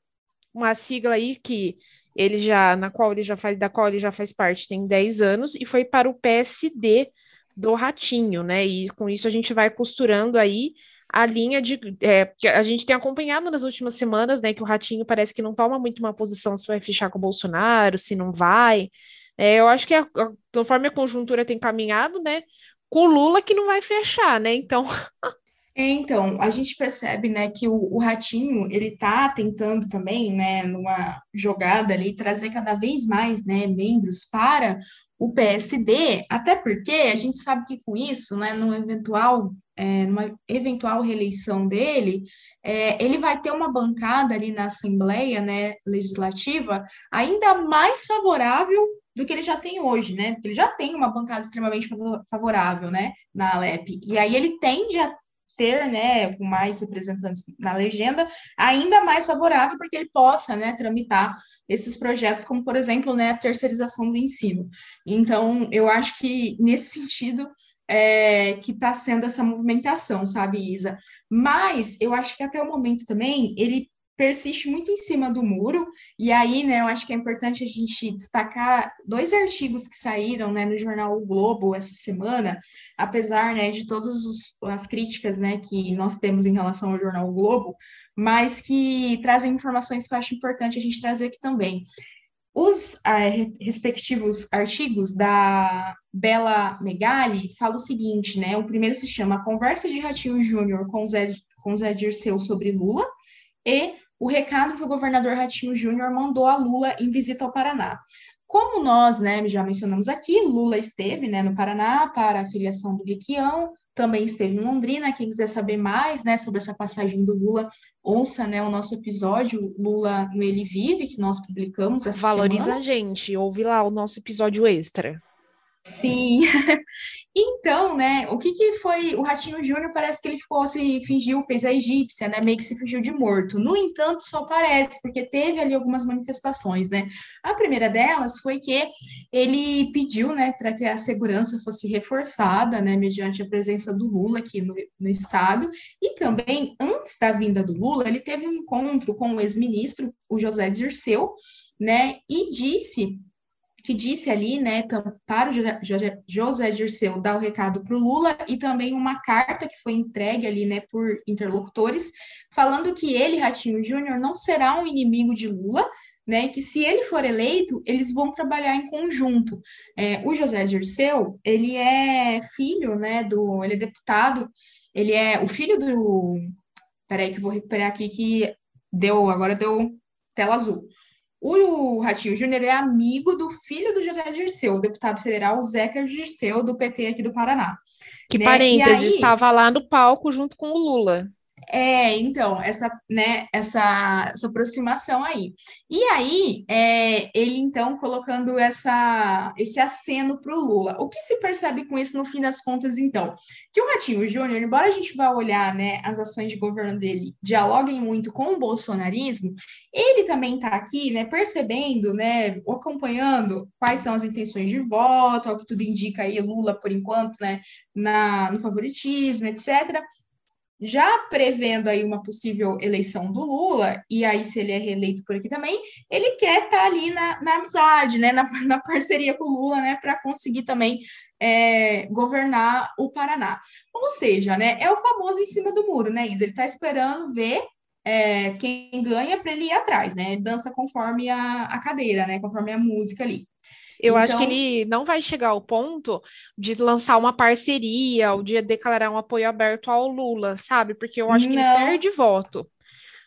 uma sigla aí que ele já, na qual ele já faz, da qual ele já faz parte, tem 10 anos, e foi para o PSD do Ratinho, né? E com isso a gente vai costurando aí a linha de é, que a gente tem acompanhado nas últimas semanas, né? Que o Ratinho parece que não toma muito uma posição se vai fechar com o Bolsonaro, se não vai. É, eu acho que a, a, conforme a conjuntura tem caminhado, né? Com o Lula que não vai fechar, né? Então É, então, a gente percebe, né, que o, o Ratinho, ele está tentando também, né, numa jogada ali, trazer cada vez mais, né, membros para o PSD, até porque a gente sabe que com isso, né, numa eventual, é, numa eventual reeleição dele, é, ele vai ter uma bancada ali na Assembleia, né, Legislativa, ainda mais favorável do que ele já tem hoje, né? Porque ele já tem uma bancada extremamente favorável, né, na Alep. E aí ele tende a ter, né, mais representantes na legenda, ainda mais favorável porque ele possa, né, tramitar esses projetos, como, por exemplo, né, a terceirização do ensino. Então, eu acho que, nesse sentido, é, que está sendo essa movimentação, sabe, Isa? Mas eu acho que até o momento também ele persiste muito em cima do muro, e aí, né, eu acho que é importante a gente destacar dois artigos que saíram, né, no jornal o Globo essa semana, apesar, né, de todas as críticas, né, que nós temos em relação ao jornal o Globo, mas que trazem informações que eu acho importante a gente trazer aqui também. Os é, respectivos artigos da Bela Megali falam o seguinte, né, o primeiro se chama Conversa de Ratinho Júnior com Zé, com Zé Dirceu sobre Lula, e o recado que o governador Ratinho Júnior mandou a Lula em visita ao Paraná. Como nós, né, já mencionamos aqui, Lula esteve, né, no Paraná para a filiação do Guiquião, também esteve em Londrina. Quem quiser saber mais, né, sobre essa passagem do Lula, ouça, né, o nosso episódio Lula no Ele Vive, que nós publicamos essa Valoriza semana. a gente, ouve lá o nosso episódio extra. Sim. Então, né, o que que foi o Ratinho Júnior parece que ele ficou se fingiu, fez a egípcia, né, meio que se fingiu de morto. No entanto, só parece, porque teve ali algumas manifestações, né? A primeira delas foi que ele pediu, né, para que a segurança fosse reforçada, né, mediante a presença do Lula aqui no, no estado, e também antes da vinda do Lula, ele teve um encontro com o ex-ministro, o José Dirceu, né, e disse que disse ali, né, para o José, Dirceu dar o recado para o Lula e também uma carta que foi entregue ali, né, por interlocutores, falando que ele, Ratinho Júnior, não será um inimigo de Lula, né, que se ele for eleito, eles vão trabalhar em conjunto. É, o José Dirceu, ele é filho, né, do, ele é deputado, ele é o filho do, peraí que eu vou recuperar aqui que deu, agora deu tela azul. O Ratinho Júnior é amigo do filho do José Dirceu, o deputado federal Zeca Dirceu, do PT aqui do Paraná. Que né? parênteses, aí, estava lá no palco junto com o Lula. É, então, essa, né, essa, essa aproximação aí. E aí, é, ele então colocando essa, esse aceno para o Lula. O que se percebe com isso no fim das contas, então? Que o Ratinho Júnior, embora a gente vá olhar né, as ações de governo dele dialoguem muito com o bolsonarismo, ele também está aqui né, percebendo, né, acompanhando quais são as intenções de voto, ao que tudo indica aí, Lula, por enquanto, né, na, no favoritismo, etc já prevendo aí uma possível eleição do Lula, e aí se ele é reeleito por aqui também, ele quer estar tá ali na, na amizade, né, na, na, parceria com o Lula, né, para conseguir também é, governar o Paraná. Ou seja, né, é o famoso em cima do muro, né, Isa? Ele está esperando ver é, quem ganha para ele ir atrás, né, dança conforme a, a cadeira, né, conforme a música ali. Eu então... acho que então ele não vai chegar ao ponto de lançar uma parceria ou de declarar um apoio aberto ao Lula, sabe? Porque eu acho que não. ele perde voto.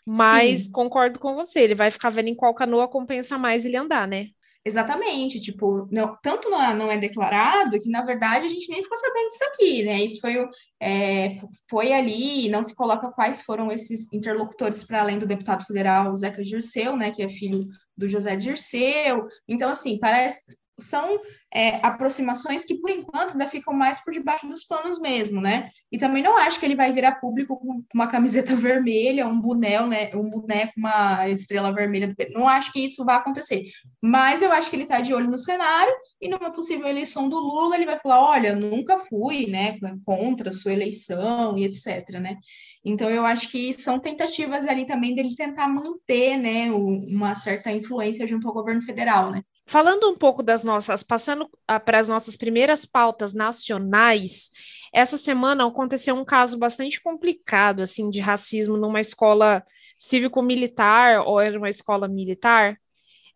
Mas Sim. concordo com você, ele vai ficar vendo em qual canoa compensa mais ele andar, né? Exatamente, tipo, não, tanto não é, não é declarado que, na verdade, a gente nem ficou sabendo disso aqui, né? Isso foi, é, foi ali, não se coloca quais foram esses interlocutores para além do deputado federal Zeca Dirceu, né, que é filho do José Dirceu. Então, assim, parece, são é, aproximações que, por enquanto, ainda ficam mais por debaixo dos panos mesmo, né? E também não acho que ele vai virar público com uma camiseta vermelha, um boné, né? Um boneco, uma estrela vermelha Não acho que isso vai acontecer. Mas eu acho que ele está de olho no cenário e numa possível eleição do Lula, ele vai falar: olha, nunca fui, né, contra a sua eleição e etc, né? Então, eu acho que são tentativas ali também dele tentar manter, né, uma certa influência junto ao governo federal, né? Falando um pouco das nossas, passando ah, para as nossas primeiras pautas nacionais, essa semana aconteceu um caso bastante complicado, assim, de racismo numa escola cívico-militar, ou era uma escola militar,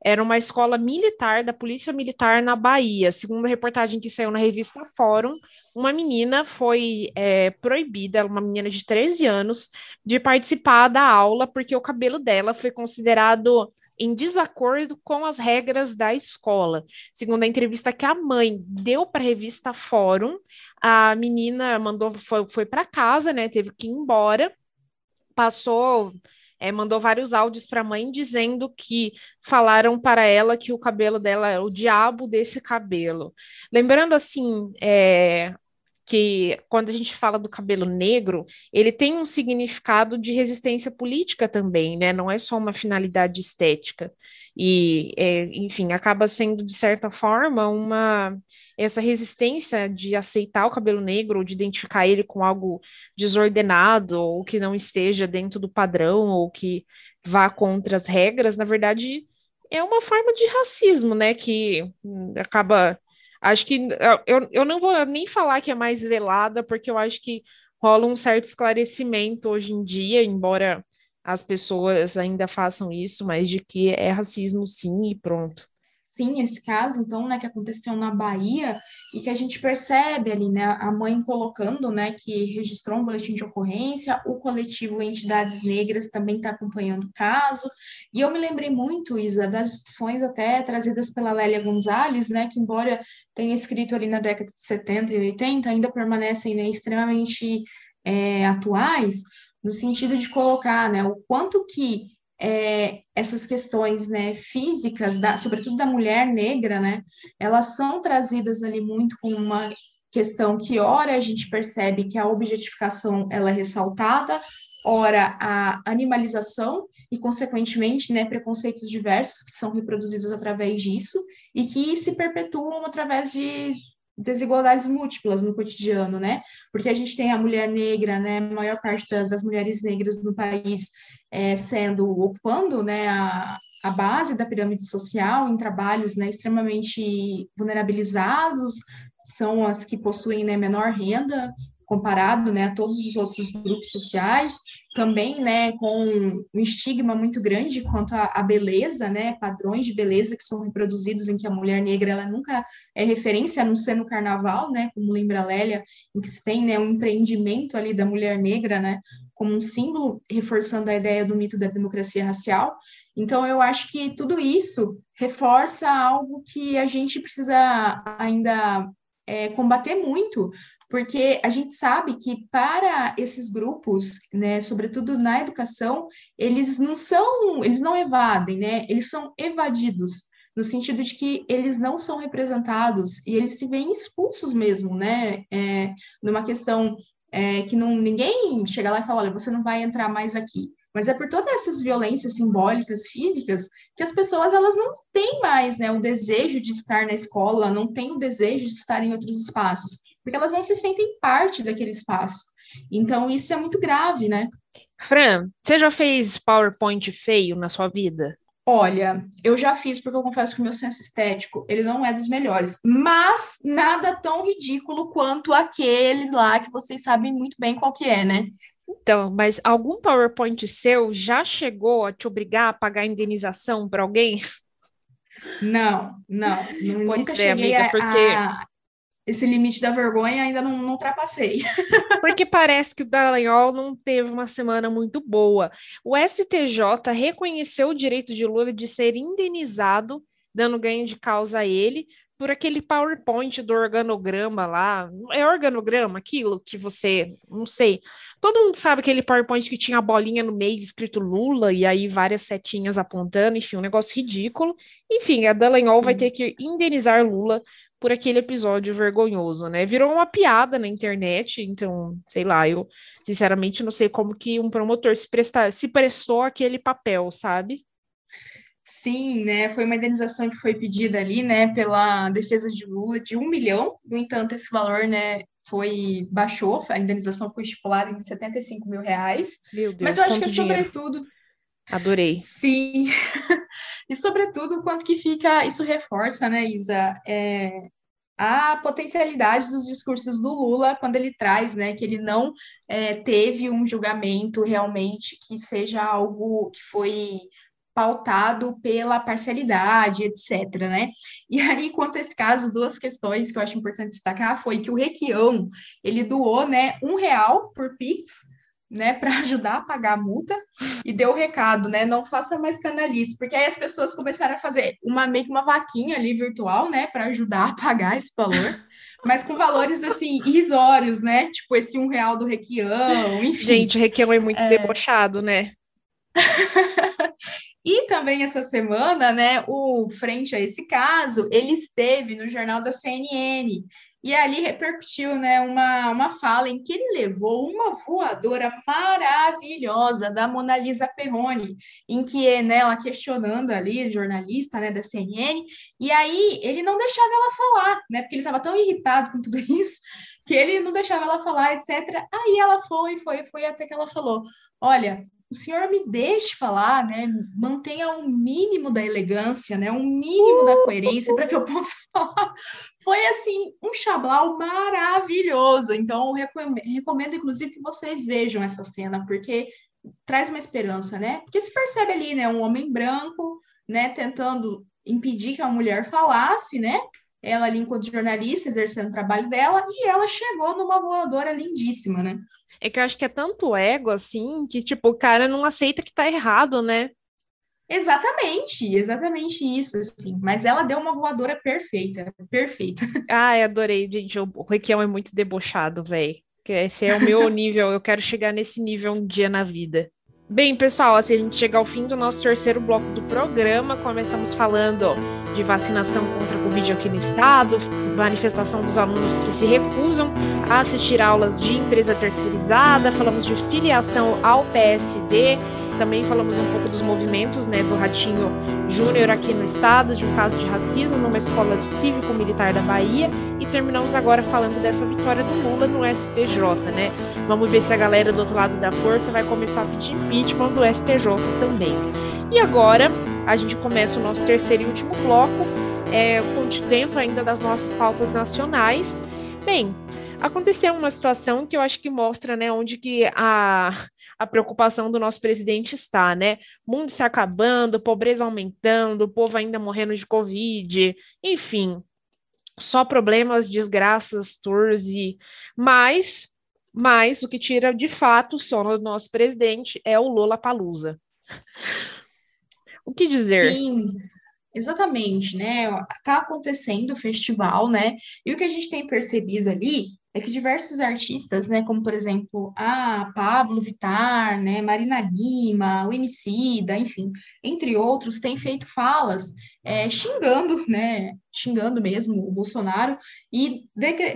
era uma escola militar da Polícia Militar na Bahia. Segundo a reportagem que saiu na revista Fórum, uma menina foi é, proibida, uma menina de 13 anos, de participar da aula porque o cabelo dela foi considerado em desacordo com as regras da escola. Segundo a entrevista que a mãe deu para a revista Fórum, a menina mandou foi, foi para casa, né? Teve que ir embora, passou é, mandou vários áudios para a mãe dizendo que falaram para ela que o cabelo dela é o diabo desse cabelo. Lembrando assim, é, que quando a gente fala do cabelo negro, ele tem um significado de resistência política também, né? Não é só uma finalidade estética. E, é, enfim, acaba sendo, de certa forma, uma essa resistência de aceitar o cabelo negro ou de identificar ele com algo desordenado ou que não esteja dentro do padrão ou que vá contra as regras, na verdade, é uma forma de racismo, né? Que acaba Acho que eu, eu não vou nem falar que é mais velada, porque eu acho que rola um certo esclarecimento hoje em dia, embora as pessoas ainda façam isso, mas de que é racismo sim e pronto. Sim esse caso, então, né, que aconteceu na Bahia e que a gente percebe ali, né, a mãe colocando, né, que registrou um boletim de ocorrência, o coletivo Entidades Negras também está acompanhando o caso, e eu me lembrei muito, Isa, das discussões até trazidas pela Lélia Gonzalez, né, que embora tenha escrito ali na década de 70 e 80, ainda permanecem, né, extremamente é, atuais, no sentido de colocar, né, o quanto que é, essas questões, né, físicas, da, sobretudo da mulher negra, né, elas são trazidas ali muito com uma questão que ora a gente percebe que a objetificação ela é ressaltada, ora a animalização e consequentemente, né, preconceitos diversos que são reproduzidos através disso e que se perpetuam através de desigualdades múltiplas no cotidiano, né? Porque a gente tem a mulher negra, né? A maior parte das mulheres negras no país é, sendo ocupando, né? A, a base da pirâmide social em trabalhos, né? Extremamente vulnerabilizados, são as que possuem né, menor renda comparado, né? A todos os outros grupos sociais também, né, com um estigma muito grande quanto à, beleza, né, padrões de beleza que são reproduzidos em que a mulher negra ela nunca é referência, a não ser no carnaval, né, como lembra Lélia, em que se tem, né, um empreendimento ali da mulher negra, né, como um símbolo, reforçando a ideia do mito da democracia racial. Então, eu acho que tudo isso reforça algo que a gente precisa ainda é, combater muito, porque a gente sabe que para esses grupos, né, sobretudo na educação, eles não são, eles não evadem, né, eles são evadidos, no sentido de que eles não são representados e eles se veem expulsos mesmo, né, é, numa questão é, que não, ninguém chega lá e fala, olha, você não vai entrar mais aqui. Mas é por todas essas violências simbólicas, físicas, que as pessoas elas não têm mais né, o desejo de estar na escola, não têm o desejo de estar em outros espaços porque elas não se sentem parte daquele espaço. Então, isso é muito grave, né? Fran, você já fez PowerPoint feio na sua vida? Olha, eu já fiz porque eu confesso que o meu senso estético, ele não é dos melhores, mas nada tão ridículo quanto aqueles lá que vocês sabem muito bem qual que é, né? Então, mas algum PowerPoint seu já chegou a te obrigar a pagar indenização para alguém? Não, não, pois nunca é, cheguei amiga, a, porque a, esse limite da vergonha ainda não, não ultrapassei. Porque parece que o Dallagnol não teve uma semana muito boa. O STJ reconheceu o direito de Lula de ser indenizado, dando ganho de causa a ele, por aquele PowerPoint do organograma lá. É organograma aquilo que você. Não sei. Todo mundo sabe aquele PowerPoint que tinha a bolinha no meio escrito Lula e aí várias setinhas apontando, enfim, um negócio ridículo. Enfim, a Dallagnol vai ter que indenizar Lula por aquele episódio vergonhoso, né? Virou uma piada na internet, então, sei lá, eu sinceramente não sei como que um promotor se, prestar, se prestou aquele papel, sabe? Sim, né? Foi uma indenização que foi pedida ali, né, pela defesa de Lula de um milhão. No entanto, esse valor, né, foi baixou, a indenização foi estipulada em 75 mil reais. Meu Deus, Mas eu acho que, dinheiro. sobretudo, Adorei. Sim. e sobretudo, o quanto que fica, isso reforça, né, Isa, é, a potencialidade dos discursos do Lula quando ele traz, né, que ele não é, teve um julgamento realmente que seja algo que foi pautado pela parcialidade, etc, né? E aí, quanto a esse caso, duas questões que eu acho importante destacar foi que o Requião, ele doou, né, um real por Pix né, para ajudar a pagar a multa e deu o recado, né, não faça mais canalice, porque aí as pessoas começaram a fazer uma meio que uma vaquinha ali virtual, né, para ajudar a pagar esse valor, mas com valores assim irrisórios, né, tipo esse um real do Requião, enfim. Gente, o Requião é muito é... debochado, né? E também essa semana, né, o frente a esse caso, ele esteve no jornal da CNN e ali repercutiu né, uma, uma fala em que ele levou uma voadora maravilhosa da Mona Lisa Perrone, em que né, ela questionando ali, jornalista né, da CNN, e aí ele não deixava ela falar, né, porque ele estava tão irritado com tudo isso, que ele não deixava ela falar, etc. Aí ela foi, foi, foi, até que ela falou: Olha, o senhor me deixe falar, né? Mantenha um mínimo da elegância, né? Um mínimo da coerência para que eu possa falar. Foi assim um chablau maravilhoso. Então, eu recomendo, recomendo, inclusive que vocês vejam essa cena, porque traz uma esperança, né? Porque se percebe ali, né? Um homem branco, né? Tentando impedir que a mulher falasse, né? Ela ali enquanto jornalista, exercendo o trabalho dela, e ela chegou numa voadora lindíssima, né? É que eu acho que é tanto ego, assim, que, tipo, o cara não aceita que tá errado, né? Exatamente, exatamente isso, assim. Mas ela deu uma voadora perfeita, perfeita. Ai, adorei, gente. O Requião é muito debochado, velho. Esse é o meu nível, eu quero chegar nesse nível um dia na vida. Bem, pessoal, assim a gente chega ao fim do nosso terceiro bloco do programa. Começamos falando de vacinação contra a Covid aqui no estado, manifestação dos alunos que se recusam a assistir aulas de empresa terceirizada, falamos de filiação ao PSD também falamos um pouco dos movimentos né, do Ratinho Júnior aqui no estado, de um caso de racismo numa escola cívico-militar da Bahia, e terminamos agora falando dessa vitória do Lula no STJ, né? Vamos ver se a galera do outro lado da força vai começar a pedir impeachment do STJ também. E agora a gente começa o nosso terceiro e último bloco, é, dentro ainda das nossas pautas nacionais. Bem, aconteceu uma situação que eu acho que mostra, né, onde que a, a preocupação do nosso presidente está, né? Mundo se acabando, pobreza aumentando, o povo ainda morrendo de Covid, enfim, só problemas, desgraças, tours e mais, mas o que tira de fato o sono do nosso presidente é o Lula Palusa. o que dizer? Sim. Exatamente, né? Tá acontecendo o festival, né? E o que a gente tem percebido ali é que diversos artistas, né, como por exemplo a Pablo Vittar, né, Marina Lima, o Emicida, enfim, entre outros, têm feito falas é, xingando, né, xingando mesmo o Bolsonaro e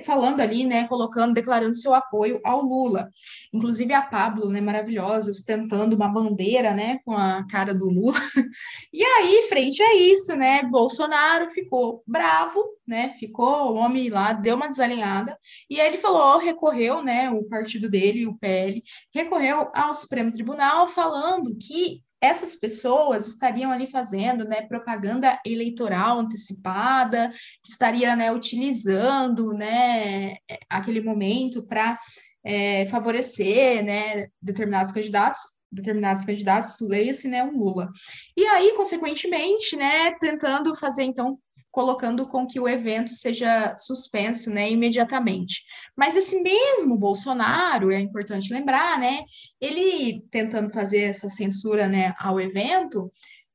falando ali, né, colocando, declarando seu apoio ao Lula. Inclusive a Pablo, né, maravilhosa, ostentando uma bandeira, né, com a cara do Lula. E aí, frente a isso, né, Bolsonaro ficou bravo, né, ficou, o homem lá deu uma desalinhada, e aí ele falou, recorreu, né, o partido dele, o PL, recorreu ao Supremo Tribunal falando que essas pessoas estariam ali fazendo né, propaganda eleitoral antecipada, estaria né, utilizando né, aquele momento para é, favorecer né, determinados candidatos, determinados candidatos, leia-se né, o Lula. E aí, consequentemente, né, tentando fazer então colocando com que o evento seja suspenso, né, imediatamente. Mas esse mesmo Bolsonaro, é importante lembrar, né, ele tentando fazer essa censura, né, ao evento,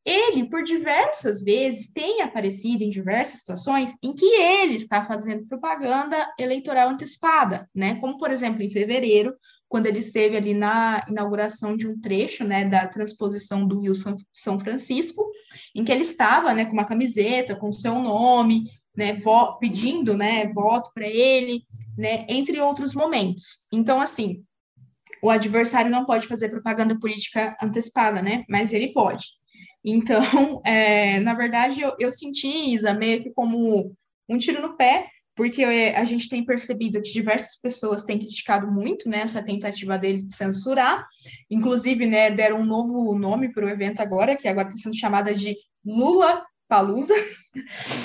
ele, por diversas vezes, tem aparecido em diversas situações em que ele está fazendo propaganda eleitoral antecipada, né? Como, por exemplo, em fevereiro, quando ele esteve ali na inauguração de um trecho, né, da transposição do Rio São Francisco, em que ele estava, né, com uma camiseta com o seu nome, né, pedindo, né, voto para ele, né, entre outros momentos. Então, assim, o adversário não pode fazer propaganda política antecipada, né, mas ele pode. Então, é, na verdade, eu, eu senti, Isa, meio que como um tiro no pé, porque a gente tem percebido que diversas pessoas têm criticado muito né, essa tentativa dele de censurar, inclusive né, deram um novo nome para o evento agora, que agora está sendo chamada de Lula Palusa.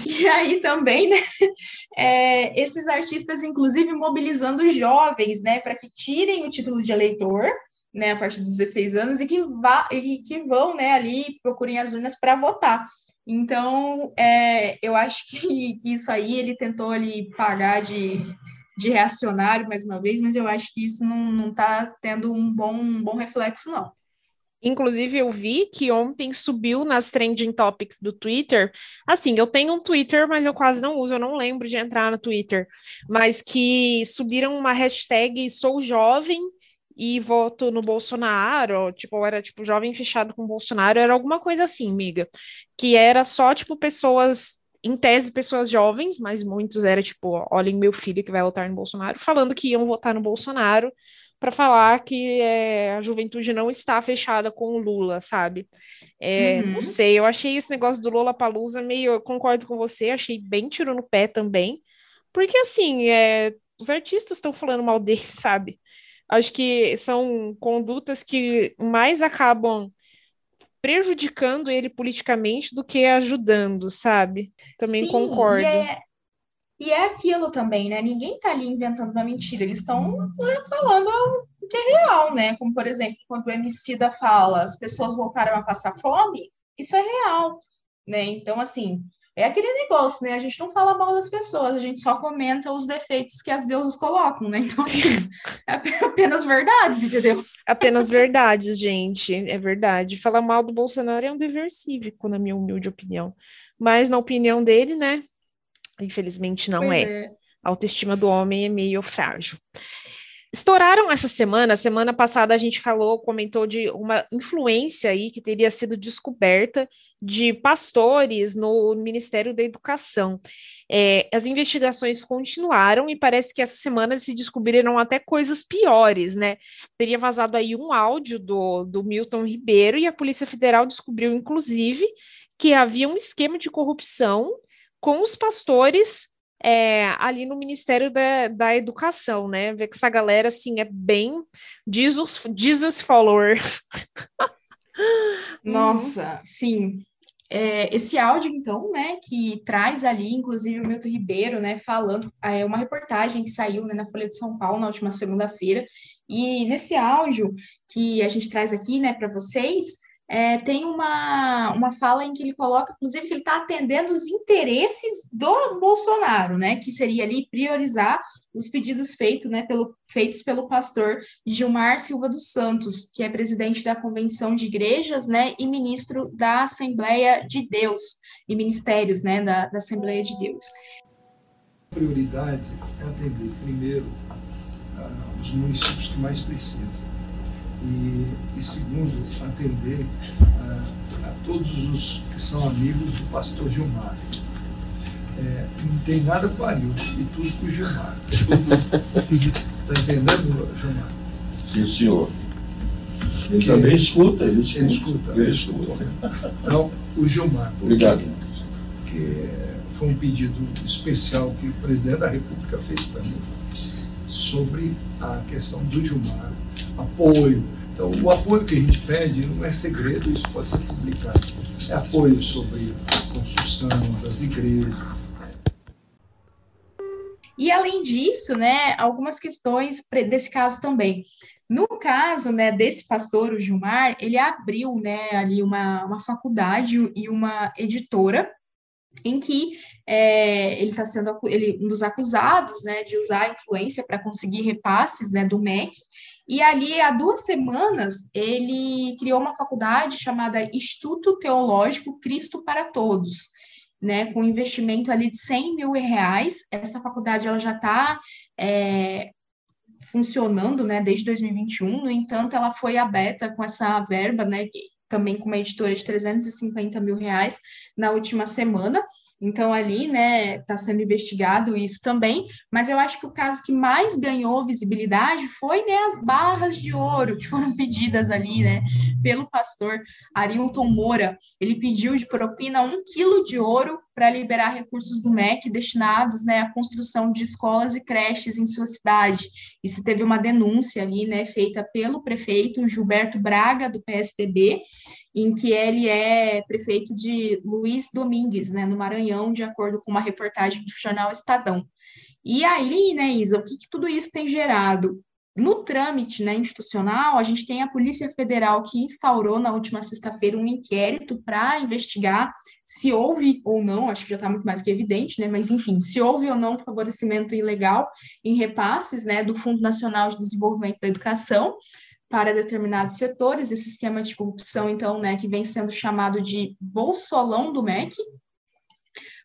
E aí também, né, é, esses artistas, inclusive, mobilizando jovens, né, para que tirem o título de eleitor, né, a partir dos 16 anos, e que, vá, e que vão, né, ali, procurem as urnas para votar. Então, é, eu acho que, que, isso aí ele tentou ali pagar de, de reacionário mais uma vez, mas eu acho que isso não está tendo um bom, um bom reflexo, não. Inclusive, eu vi que ontem subiu nas trending topics do Twitter. Assim, eu tenho um Twitter, mas eu quase não uso, eu não lembro de entrar no Twitter. Mas que subiram uma hashtag Sou Jovem e voto no Bolsonaro, tipo, era tipo jovem fechado com Bolsonaro, era alguma coisa assim, miga, que era só tipo pessoas em tese pessoas jovens, mas muitos era tipo, olhem meu filho que vai votar no Bolsonaro, falando que iam votar no Bolsonaro para falar que é, a juventude não está fechada com o Lula, sabe? É, uhum. Não sei, eu achei esse negócio do Lula Palusa meio, eu concordo com você, achei bem tiro no pé também, porque assim, é, os artistas estão falando mal dele, sabe? Acho que são condutas que mais acabam prejudicando ele politicamente do que ajudando, sabe? Também Sim, concordo. E é, e é aquilo também, né? Ninguém tá ali inventando uma mentira, eles estão falando o que é real, né? Como, por exemplo, quando o Emicida fala as pessoas voltaram a passar fome, isso é real. né? Então, assim, é aquele negócio, né? A gente não fala mal das pessoas, a gente só comenta os defeitos que as deusas colocam, né? Então, assim, é apenas verdades, entendeu? Apenas verdades, gente. É verdade. Falar mal do Bolsonaro é um dever cívico, na minha humilde opinião. Mas, na opinião dele, né? Infelizmente, não é. é. A autoestima do homem é meio frágil. Estouraram essa semana, semana passada a gente falou, comentou de uma influência aí que teria sido descoberta de pastores no Ministério da Educação. É, as investigações continuaram e parece que essa semana se descobriram até coisas piores, né? Teria vazado aí um áudio do, do Milton Ribeiro e a Polícia Federal descobriu, inclusive, que havia um esquema de corrupção com os pastores é, ali no Ministério da, da Educação, né? Ver que essa galera, assim, é bem Jesus, Jesus follower. Nossa, sim. É, esse áudio, então, né, que traz ali, inclusive, o Milton Ribeiro, né, falando, é uma reportagem que saiu, né, na Folha de São Paulo na última segunda-feira, e nesse áudio que a gente traz aqui, né, para vocês, é, tem uma, uma fala em que ele coloca, inclusive, que ele está atendendo os interesses do Bolsonaro, né? Que seria ali priorizar os pedidos feitos, né, pelo, feitos pelo pastor Gilmar Silva dos Santos, que é presidente da Convenção de Igrejas, né, e ministro da Assembleia de Deus, e ministérios, né, da, da Assembleia de Deus. A prioridade é atender primeiro uh, os municípios que mais precisam e, e segundo, atender a, a, todos os que são amigos do pastor Gilmar. É, não tem nada com o Arilton e tudo com o Gilmar. Está entendendo, Gilmar? Sim, senhor. Ele que, também escuta, ele escuta. Ele escuta. Ele escuta. Então, o Gilmar. Obrigado. Que foi um pedido especial que o presidente da República fez para mim sobre a questão do Gilmar apoio. Então, o apoio que a gente pede não é segredo, isso pode ser publicado. É apoio sobre a construção das igrejas. E além disso, né, algumas questões desse caso também. No caso, né, desse pastor, o Gilmar, ele abriu, né, ali uma, uma faculdade e uma editora em que é, ele está sendo ele, um dos acusados, né, de usar a influência para conseguir repasses, né, do MEC, e ali, há duas semanas, ele criou uma faculdade chamada Instituto Teológico Cristo para Todos, né, com investimento ali de 100 mil reais. Essa faculdade ela já está é, funcionando, né, desde 2021. No entanto, ela foi aberta com essa verba, né, também com uma editora de 350 mil reais na última semana. Então, ali, né, está sendo investigado isso também, mas eu acho que o caso que mais ganhou visibilidade foi, né, as barras de ouro que foram pedidas ali, né, pelo pastor Arilton Moura. Ele pediu de propina um quilo de ouro para liberar recursos do MEC destinados, né, à construção de escolas e creches em sua cidade. Se teve uma denúncia ali, né, feita pelo prefeito Gilberto Braga, do PSDB, em que ele é prefeito de Luiz Domingues, né, no Maranhão, de acordo com uma reportagem do jornal Estadão. E aí, né, Isa, o que, que tudo isso tem gerado? No trâmite né, institucional, a gente tem a Polícia Federal que instaurou na última sexta-feira um inquérito para investigar se houve ou não, acho que já está muito mais que evidente, né? Mas enfim, se houve ou não favorecimento ilegal em repasses né, do Fundo Nacional de Desenvolvimento da Educação para determinados setores, esse esquema de corrupção, então, né, que vem sendo chamado de bolsolão do MEC.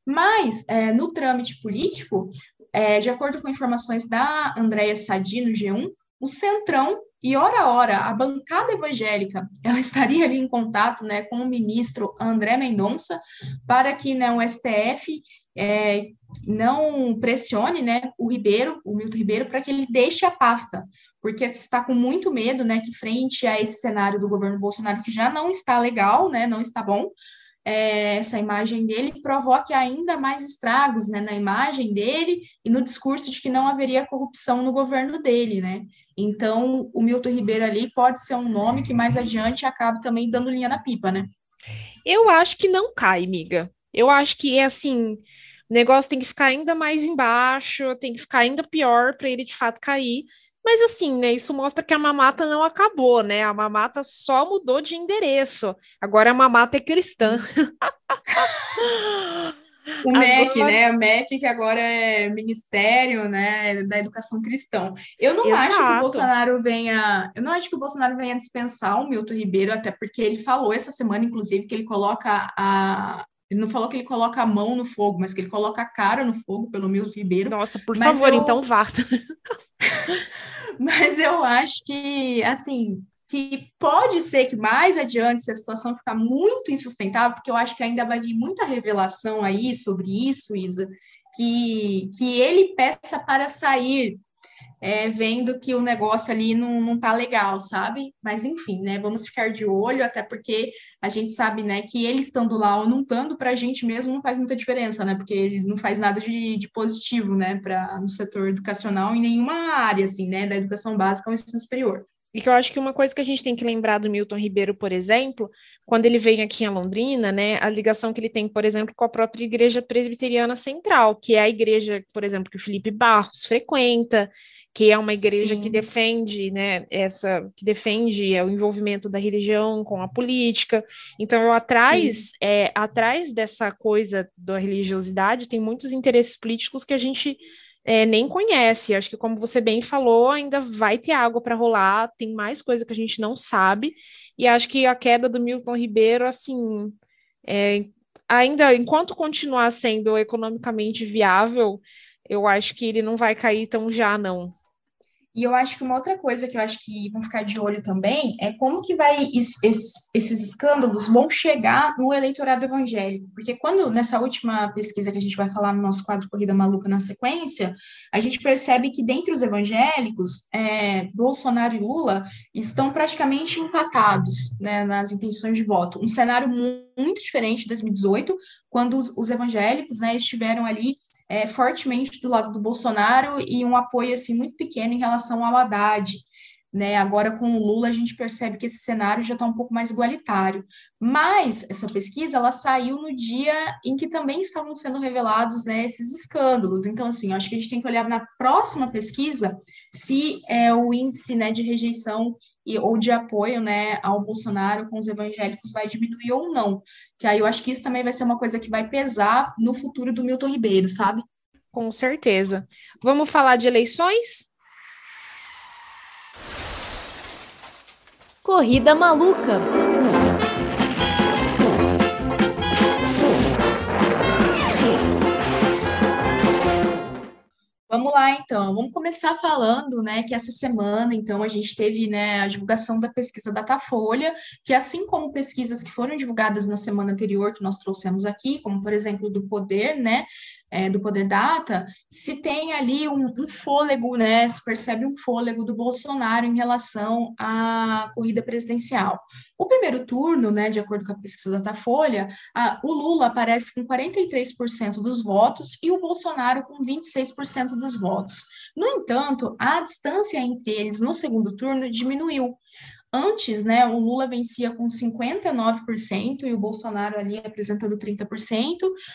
Mas, é, no trâmite político, é, de acordo com informações da Andréia Sadi no G1, o Centrão e, ora a hora, a bancada evangélica, ela estaria ali em contato né, com o ministro André Mendonça para que né, o STF é, não pressione né, o Ribeiro, o Milton Ribeiro, para que ele deixe a pasta, porque está com muito medo, né, que frente a esse cenário do governo Bolsonaro, que já não está legal, né, não está bom, é, essa imagem dele provoque ainda mais estragos, né, na imagem dele e no discurso de que não haveria corrupção no governo dele, né, então o Milton Ribeiro ali pode ser um nome que mais adiante acabe também dando linha na pipa, né. Eu acho que não cai, miga. Eu acho que é assim, o negócio tem que ficar ainda mais embaixo, tem que ficar ainda pior para ele de fato cair. Mas assim, né, isso mostra que a mamata não acabou, né? A mamata só mudou de endereço. Agora a mamata é cristã. O agora... MEC, né? O MEC que agora é Ministério, né, da Educação Cristã. Eu não Exato. acho que o Bolsonaro venha, eu não acho que o Bolsonaro venha dispensar o Milton Ribeiro, até porque ele falou essa semana, inclusive, que ele coloca a, ele não falou que ele coloca a mão no fogo, mas que ele coloca a cara no fogo pelo Milton Ribeiro. Nossa, por mas favor, eu... então vá. mas eu acho que, assim, que pode ser que mais adiante, se a situação ficar muito insustentável, porque eu acho que ainda vai vir muita revelação aí sobre isso, Isa, que, que ele peça para sair, é, vendo que o negócio ali não, não tá legal, sabe? Mas enfim, né? Vamos ficar de olho, até porque a gente sabe, né, que ele estando lá ou não estando, para a gente mesmo não faz muita diferença, né? Porque ele não faz nada de, de positivo, né, para no setor educacional em nenhuma área, assim, né? Da educação básica ao ensino superior. E que eu acho que uma coisa que a gente tem que lembrar do Milton Ribeiro, por exemplo, quando ele vem aqui em Londrina, né, a ligação que ele tem, por exemplo, com a própria Igreja Presbiteriana Central, que é a igreja, por exemplo, que o Felipe Barros frequenta, que é uma igreja Sim. que defende, né, essa, que defende o envolvimento da religião com a política. Então, atrás, é, atrás dessa coisa da religiosidade, tem muitos interesses políticos que a gente é, nem conhece. Acho que, como você bem falou, ainda vai ter água para rolar, tem mais coisa que a gente não sabe. E acho que a queda do Milton Ribeiro, assim, é, ainda enquanto continuar sendo economicamente viável, eu acho que ele não vai cair tão já, não. E eu acho que uma outra coisa que eu acho que vão ficar de olho também é como que vai isso, esses, esses escândalos vão chegar no eleitorado evangélico. Porque quando, nessa última pesquisa que a gente vai falar no nosso quadro Corrida Maluca na sequência, a gente percebe que dentre os evangélicos, é, Bolsonaro e Lula estão praticamente empatados né, nas intenções de voto. Um cenário muito diferente de 2018, quando os, os evangélicos né, estiveram ali é, fortemente do lado do Bolsonaro e um apoio assim muito pequeno em relação ao Haddad. Né? Agora, com o Lula, a gente percebe que esse cenário já está um pouco mais igualitário. Mas essa pesquisa ela saiu no dia em que também estavam sendo revelados né, esses escândalos. Então, assim, acho que a gente tem que olhar na próxima pesquisa se é, o índice né, de rejeição e, ou de apoio né, ao Bolsonaro com os evangélicos vai diminuir ou não. Que aí eu acho que isso também vai ser uma coisa que vai pesar no futuro do Milton Ribeiro, sabe? Com certeza. Vamos falar de eleições? Corrida Maluca. Vamos lá, então. Vamos começar falando, né, que essa semana, então, a gente teve, né, a divulgação da pesquisa Datafolha, que assim como pesquisas que foram divulgadas na semana anterior, que nós trouxemos aqui, como, por exemplo, do Poder, né, é, do Poder Data, se tem ali um, um, fôlego, né? Se percebe um fôlego do Bolsonaro em relação à corrida presidencial. O primeiro turno, né, de acordo com a pesquisa da Datafolha, a, o Lula aparece com 43% dos votos e o Bolsonaro com 26% dos votos. No entanto, a distância entre eles no segundo turno diminuiu. Antes, né, o Lula vencia com 59% e o Bolsonaro ali apresentando 30%.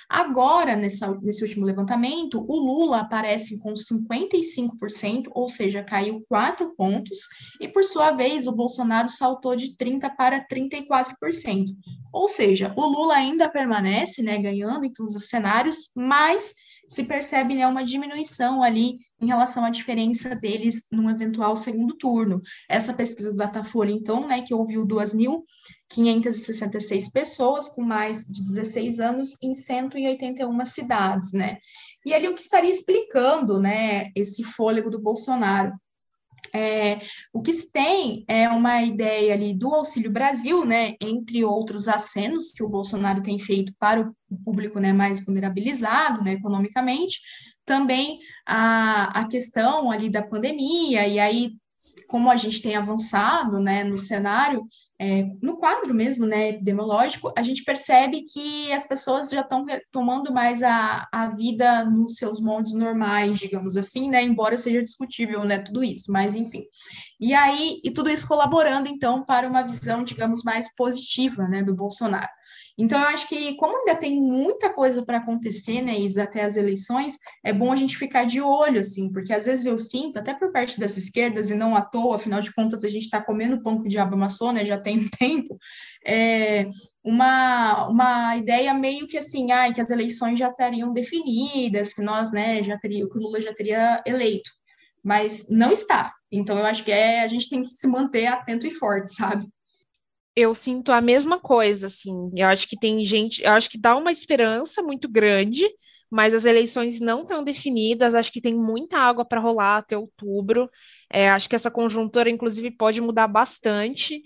Agora, nessa, nesse último levantamento, o Lula aparece com 55%, ou seja, caiu 4 pontos, e por sua vez o Bolsonaro saltou de 30% para 34%. Ou seja, o Lula ainda permanece né, ganhando em todos os cenários, mas se percebe né, uma diminuição ali em relação à diferença deles num eventual segundo turno. Essa pesquisa do Datafolha, então, né, que ouviu 2.566 pessoas com mais de 16 anos em 181 cidades, né? E ali o que estaria explicando, né, esse fôlego do Bolsonaro. É, o que se tem é uma ideia ali do Auxílio Brasil, né, entre outros acenos que o Bolsonaro tem feito para o público né, mais vulnerabilizado né, economicamente, também a, a questão ali da pandemia, e aí como a gente tem avançado né, no cenário, é, no quadro mesmo, né, epidemiológico, a gente percebe que as pessoas já estão tomando mais a, a vida nos seus moldes normais, digamos assim, né, embora seja discutível, né, tudo isso, mas enfim. E aí, e tudo isso colaborando, então, para uma visão, digamos, mais positiva, né, do Bolsonaro. Então, eu acho que, como ainda tem muita coisa para acontecer, né, Isa, até as eleições, é bom a gente ficar de olho, assim, porque às vezes eu sinto, até por parte das esquerdas, e não à toa, afinal de contas, a gente está comendo pão o diabo amassou, né, já tem um tempo, é, uma, uma ideia meio que assim, ah, que as eleições já estariam definidas, que nós, né, já teria, que o Lula já teria eleito, mas não está. Então, eu acho que é, a gente tem que se manter atento e forte, sabe? Eu sinto a mesma coisa, assim. Eu acho que tem gente, eu acho que dá uma esperança muito grande, mas as eleições não estão definidas. Acho que tem muita água para rolar até outubro. É, acho que essa conjuntura, inclusive, pode mudar bastante.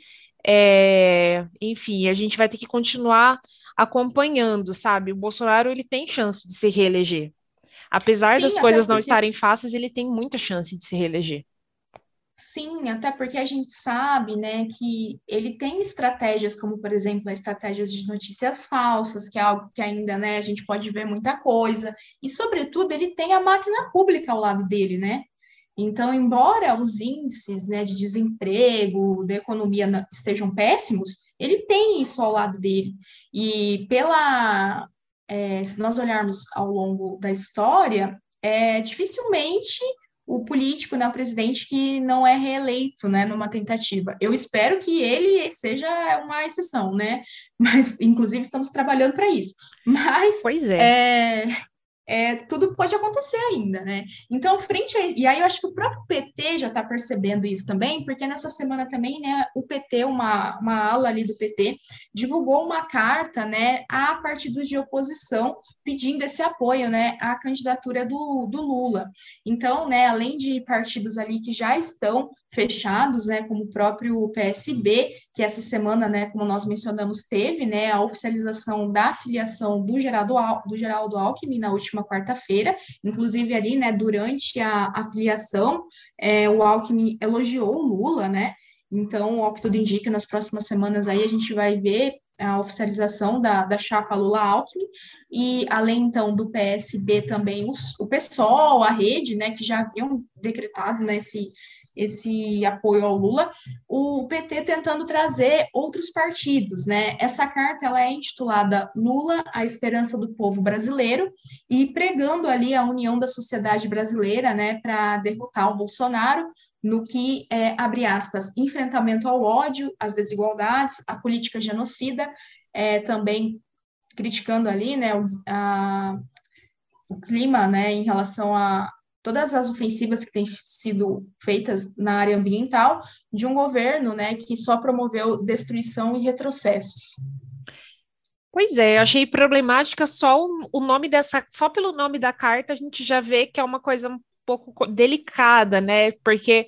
É, enfim, a gente vai ter que continuar acompanhando, sabe? O Bolsonaro ele tem chance de se reeleger. Apesar Sim, das coisas porque... não estarem fáceis, ele tem muita chance de se reeleger. Sim, até porque a gente sabe, né, que ele tem estratégias, como, por exemplo, estratégias de notícias falsas, que é algo que ainda, né, a gente pode ver muita coisa, e, sobretudo, ele tem a máquina pública ao lado dele, né? Então, embora os índices, né, de desemprego, da economia estejam péssimos, ele tem isso ao lado dele. E pela, é, se nós olharmos ao longo da história, é, dificilmente o político, né, o presidente que não é reeleito, né, numa tentativa. Eu espero que ele seja uma exceção, né, mas inclusive estamos trabalhando para isso. Mas pois é. é é, tudo pode acontecer ainda, né? Então, frente a e aí eu acho que o próprio PT já está percebendo isso também, porque nessa semana também, né, o PT, uma, uma ala ali do PT, divulgou uma carta, né, a partidos de oposição pedindo esse apoio, né, à candidatura do, do Lula. Então, né, além de partidos ali que já estão fechados, né, como o próprio PSB, que essa semana, né, como nós mencionamos, teve, né, a oficialização da filiação do Geraldo, do Geraldo Alckmin na última quarta-feira, inclusive ali, né, durante a, a filiação, é, o Alckmin elogiou o Lula, né, então, ao que tudo indica, nas próximas semanas aí a gente vai ver a oficialização da, da chapa Lula-Alckmin, e além, então, do PSB também os, o PSOL, a rede, né, que já haviam decretado nesse né, esse apoio ao Lula, o PT tentando trazer outros partidos, né? Essa carta ela é intitulada Lula, a esperança do povo brasileiro e pregando ali a união da sociedade brasileira, né, para derrotar o Bolsonaro, no que é, abre aspas, enfrentamento ao ódio, às desigualdades, a política genocida, é, também criticando ali, né, o, a, o clima, né, em relação a todas as ofensivas que têm sido feitas na área ambiental de um governo, né, que só promoveu destruição e retrocessos. Pois é, eu achei problemática só o, o nome dessa, só pelo nome da carta a gente já vê que é uma coisa pouco delicada, né? Porque,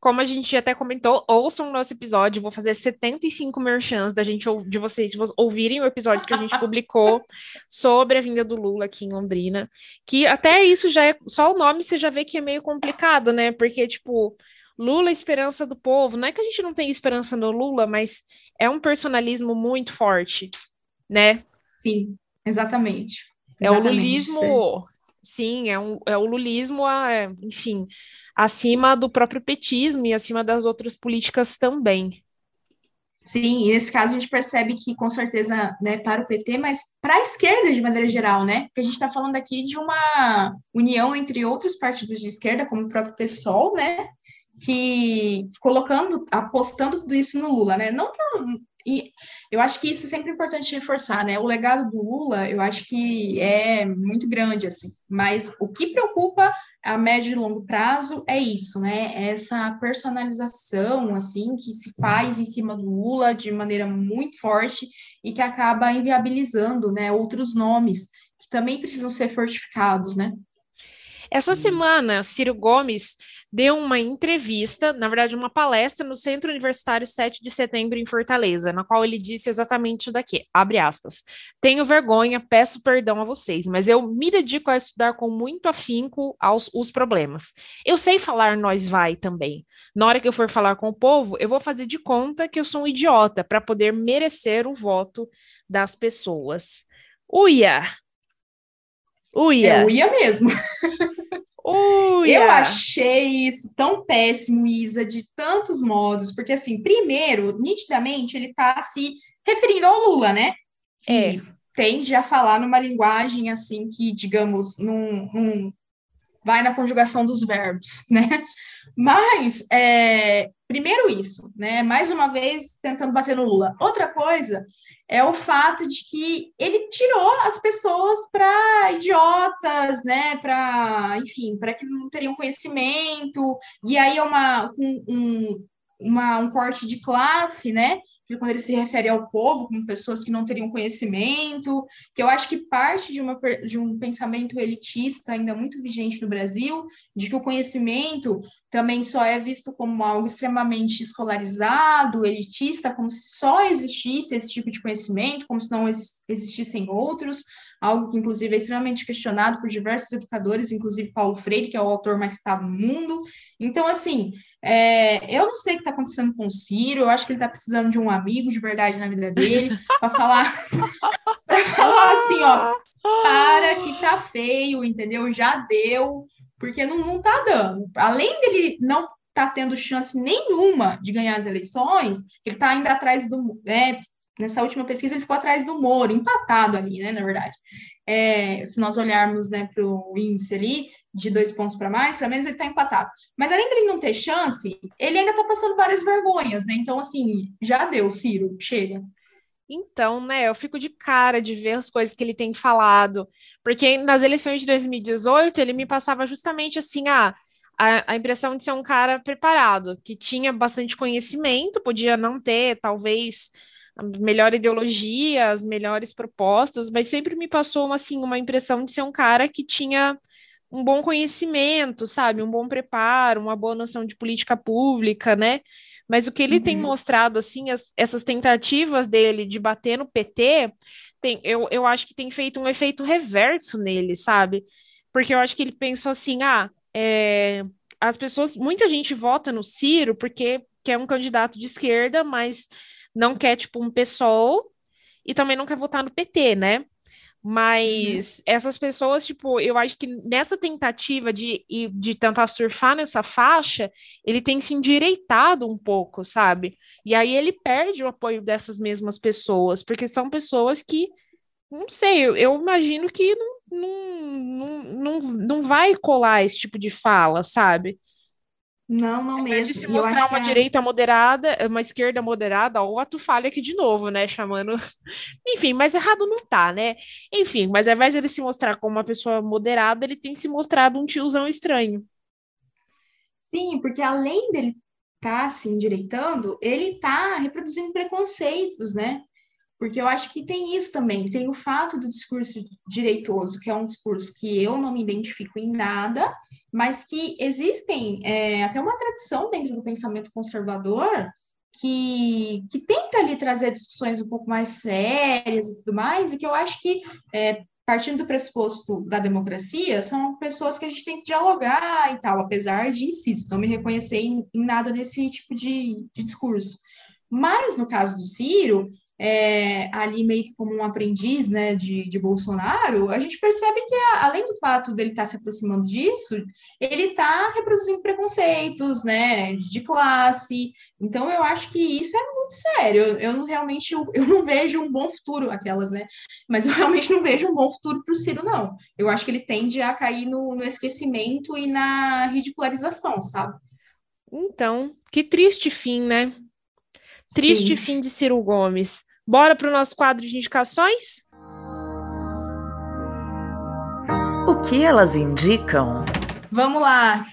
como a gente até comentou, ouçam o nosso episódio, vou fazer 75 merchans da gente, de vocês ouvirem o episódio que a gente publicou sobre a vinda do Lula aqui em Londrina, que até isso já é, só o nome você já vê que é meio complicado, né? Porque, tipo, Lula, esperança do povo. Não é que a gente não tenha esperança no Lula, mas é um personalismo muito forte, né? Sim, exatamente. É o lulismo Sim, é, um, é o lulismo, é, enfim, acima do próprio petismo e acima das outras políticas também. Sim, e nesse caso a gente percebe que, com certeza, né, para o PT, mas para a esquerda de maneira geral, né? Porque a gente está falando aqui de uma união entre outros partidos de esquerda, como o próprio PSOL, né? Que colocando, apostando tudo isso no Lula, né? Não e eu acho que isso é sempre importante reforçar, né? O legado do Lula, eu acho que é muito grande, assim. Mas o que preocupa a médio e longo prazo é isso, né? É essa personalização, assim, que se faz em cima do Lula de maneira muito forte e que acaba inviabilizando, né, outros nomes que também precisam ser fortificados, né? Essa semana, Ciro Gomes deu uma entrevista, na verdade, uma palestra no Centro Universitário 7 de Setembro em Fortaleza, na qual ele disse exatamente daqui, abre aspas, tenho vergonha, peço perdão a vocês, mas eu me dedico a estudar com muito afinco aos os problemas. Eu sei falar nós vai também. Na hora que eu for falar com o povo, eu vou fazer de conta que eu sou um idiota para poder merecer o voto das pessoas. Uia! Uia! É, uia mesmo. Eu achei isso tão péssimo, Isa, de tantos modos, porque assim, primeiro, nitidamente, ele está se referindo ao Lula, né? É. tende a falar numa linguagem assim que, digamos, num, num vai na conjugação dos verbos, né? Mas, é, primeiro isso, né? Mais uma vez tentando bater no Lula. Outra coisa é o fato de que ele tirou as pessoas para idiotas, né? Para, enfim, para que não teriam conhecimento. E aí é uma um, um, uma, um corte de classe, né? Quando ele se refere ao povo como pessoas que não teriam conhecimento, que eu acho que parte de, uma, de um pensamento elitista ainda muito vigente no Brasil, de que o conhecimento também só é visto como algo extremamente escolarizado, elitista, como se só existisse esse tipo de conhecimento, como se não existissem outros, algo que inclusive é extremamente questionado por diversos educadores, inclusive Paulo Freire, que é o autor mais citado no mundo. Então, assim, é, eu não sei o que está acontecendo com o Ciro, eu acho que ele está precisando de um amigo de verdade na vida dele, para falar, para falar assim, ó, para que tá feio, entendeu? Já deu, porque não, não tá dando. Além dele não tá tendo chance nenhuma de ganhar as eleições, ele tá ainda atrás do. Né, nessa última pesquisa, ele ficou atrás do Moro, empatado ali, né, na verdade. É, se nós olharmos né, para o índice ali, de dois pontos para mais, para menos, ele está empatado. Mas além dele não ter chance, ele ainda está passando várias vergonhas, né? Então, assim, já deu, Ciro, chega. Então, né, eu fico de cara de ver as coisas que ele tem falado, porque nas eleições de 2018 ele me passava justamente assim, ah, a, a impressão de ser um cara preparado, que tinha bastante conhecimento, podia não ter, talvez, a melhor ideologia, as melhores propostas, mas sempre me passou, assim, uma impressão de ser um cara que tinha um bom conhecimento, sabe? Um bom preparo, uma boa noção de política pública, né? Mas o que ele uhum. tem mostrado, assim, as, essas tentativas dele de bater no PT, tem, eu, eu acho que tem feito um efeito reverso nele, sabe? Porque eu acho que ele pensou assim, ah, é, as pessoas, muita gente vota no Ciro porque quer um candidato de esquerda, mas não quer, tipo, um PSOL e também não quer votar no PT, né? Mas uhum. essas pessoas, tipo, eu acho que nessa tentativa de, de tentar surfar nessa faixa, ele tem se endireitado um pouco, sabe? E aí ele perde o apoio dessas mesmas pessoas, porque são pessoas que, não sei, eu, eu imagino que não, não, não, não, não vai colar esse tipo de fala, sabe? Não, não mesmo. De se mostrar uma é... direita moderada, uma esquerda moderada, o ato falha aqui de novo, né? Chamando. Enfim, mas errado não tá, né? Enfim, mas ao invés de ele se mostrar como uma pessoa moderada, ele tem se mostrado um tiozão estranho. Sim, porque além dele estar tá se endireitando, ele está reproduzindo preconceitos, né? Porque eu acho que tem isso também. Tem o fato do discurso direitoso, que é um discurso que eu não me identifico em nada, mas que existem é, até uma tradição dentro do pensamento conservador que, que tenta ali trazer discussões um pouco mais sérias e tudo mais, e que eu acho que, é, partindo do pressuposto da democracia, são pessoas que a gente tem que dialogar e tal, apesar de, insisto, não me reconhecer em, em nada nesse tipo de, de discurso. Mas, no caso do Ciro, é, ali meio que como um aprendiz né, de, de Bolsonaro, a gente percebe que, além do fato dele estar tá se aproximando disso, ele está reproduzindo preconceitos né, de classe. Então, eu acho que isso é muito sério. Eu, eu não realmente eu, eu, não vejo um bom futuro, aquelas, né? Mas eu realmente não vejo um bom futuro para o Ciro, não. Eu acho que ele tende a cair no, no esquecimento e na ridicularização, sabe? Então, que triste fim, né? Triste Sim. fim de Ciro Gomes. Bora para o nosso quadro de indicações? O que elas indicam? Vamos lá.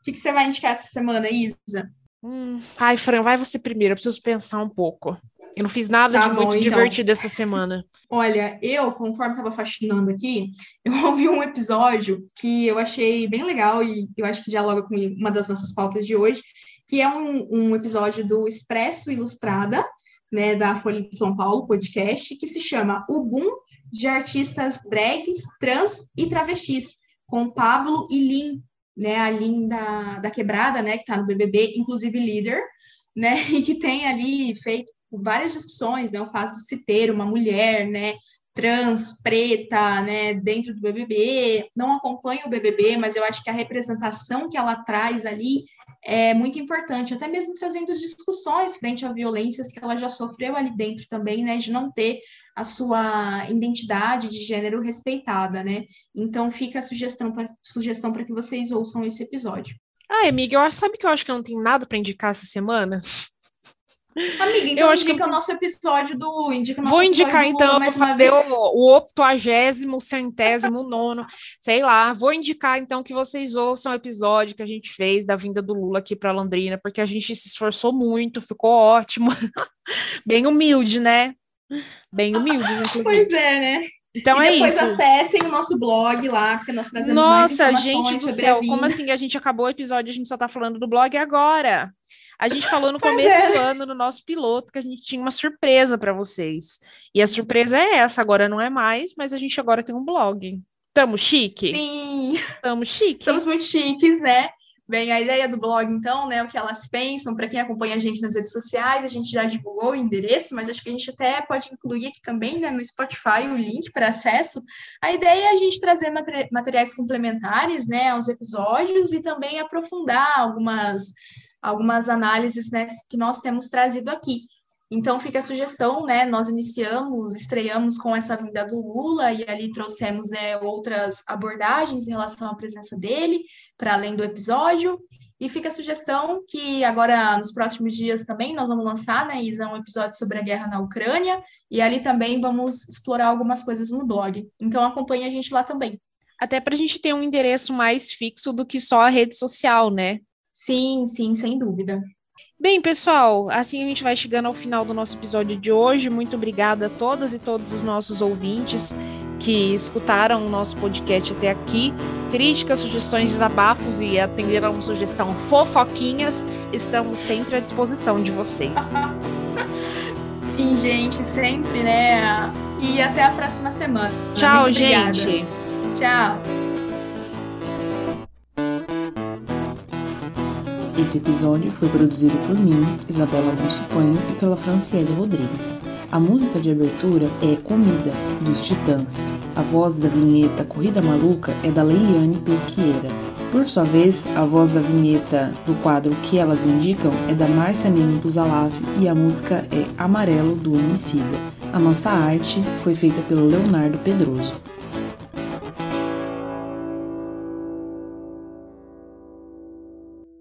O que, que você vai indicar essa semana, Isa? Hum. Ai, Fran, vai você primeiro. Eu preciso pensar um pouco. Eu não fiz nada Tá de bom, muito então. divertido essa semana. Olha, eu, conforme estava fascinando aqui, eu ouvi um episódio que eu achei bem legal e eu acho que dialoga com uma das nossas pautas de hoje, que é um, um episódio do Expresso Ilustrada, né, da Folha de São Paulo, podcast, que se chama O Boom de Artistas Drags, Trans e Travestis, com Pablo e Lin, né, a Lin da, da Quebrada, né, que está no BBB, inclusive líder, né, e que tem ali feito várias discussões, né, o fato de se ter uma mulher, né, trans, preta, né, dentro do BBB, não acompanho o BBB, mas eu acho que a representação que ela traz ali é muito importante, até mesmo trazendo discussões frente a violências que ela já sofreu ali dentro também, né, de não ter a sua identidade de gênero respeitada, né? Então fica a sugestão para sugestão para que vocês ouçam esse episódio. Ah, amiga, eu acho, sabe que eu acho que não tenho nada para indicar essa semana? Amiga, então acho que indica eu- o nosso episódio do indica Vou indicar então para mais fazer vez. o, o octoagésimo, centésimo, nono, sei lá. Vou indicar então que vocês ouçam o episódio que a gente fez da vinda do Lula aqui para Londrina, porque a gente se esforçou muito, ficou ótimo. Bem humilde, né? Bem humildes, inclusive. Pois é, né? Então e é depois isso. acessem o nosso blog lá, porque nós trazemos mais Nossa, informações gente do sobre céu, como assim a gente acabou o episódio e a gente só tá falando do blog agora? A gente falou no Pois começo é. do ano, no nosso piloto, que a gente tinha uma surpresa para vocês. E a surpresa é essa, agora não é mais, mas a gente agora tem um blog. Tamo chique? Sim, Tamo chique. somos muito chiques, né? Bem, a ideia do blog, então, né, o que elas pensam, para quem acompanha a gente nas redes sociais, a gente já divulgou o endereço, mas acho que a gente até pode incluir aqui também, né, no Spotify, o link para acesso. A ideia é a gente trazer materi- materiais complementares, né, aos episódios e também aprofundar algumas, algumas análises, né, que nós temos trazido aqui. Então fica a sugestão, né? Nós iniciamos, estreamos com essa vinda do Lula e ali trouxemos né, outras abordagens em relação à presença dele, para além do episódio. E fica a sugestão que agora, nos próximos dias também, nós vamos lançar, né, Isa, um episódio sobre a guerra na Ucrânia, e ali também vamos explorar algumas coisas no blog. Então acompanhe a gente lá também. Até pra gente ter um endereço mais fixo do que só a rede social, né? Sim, sim, sem dúvida. Bem, pessoal, assim a gente vai chegando ao final do nosso episódio de hoje. Muito obrigada a todas e todos os nossos ouvintes que escutaram o nosso podcast até aqui. Críticas, sugestões, desabafos e atenderam sugestão fofoquinhas, estamos sempre à disposição de vocês. Sim, gente, sempre, né? E até a próxima semana. Tchau, gente. Tchau. Esse episódio foi produzido por mim, Isabela Alonso Panho, e pela Franciele Rodrigues. A música de abertura é Comida, dos Titãs. A voz da vinheta Corrida Maluca é da Leiliane Pesqueira. Por sua vez, a voz da vinheta do quadro Que Elas Indicam é da Márcia Nene Buzalav e a música é Amarelo, do Emicida. A nossa arte foi feita pelo Leonardo Pedroso.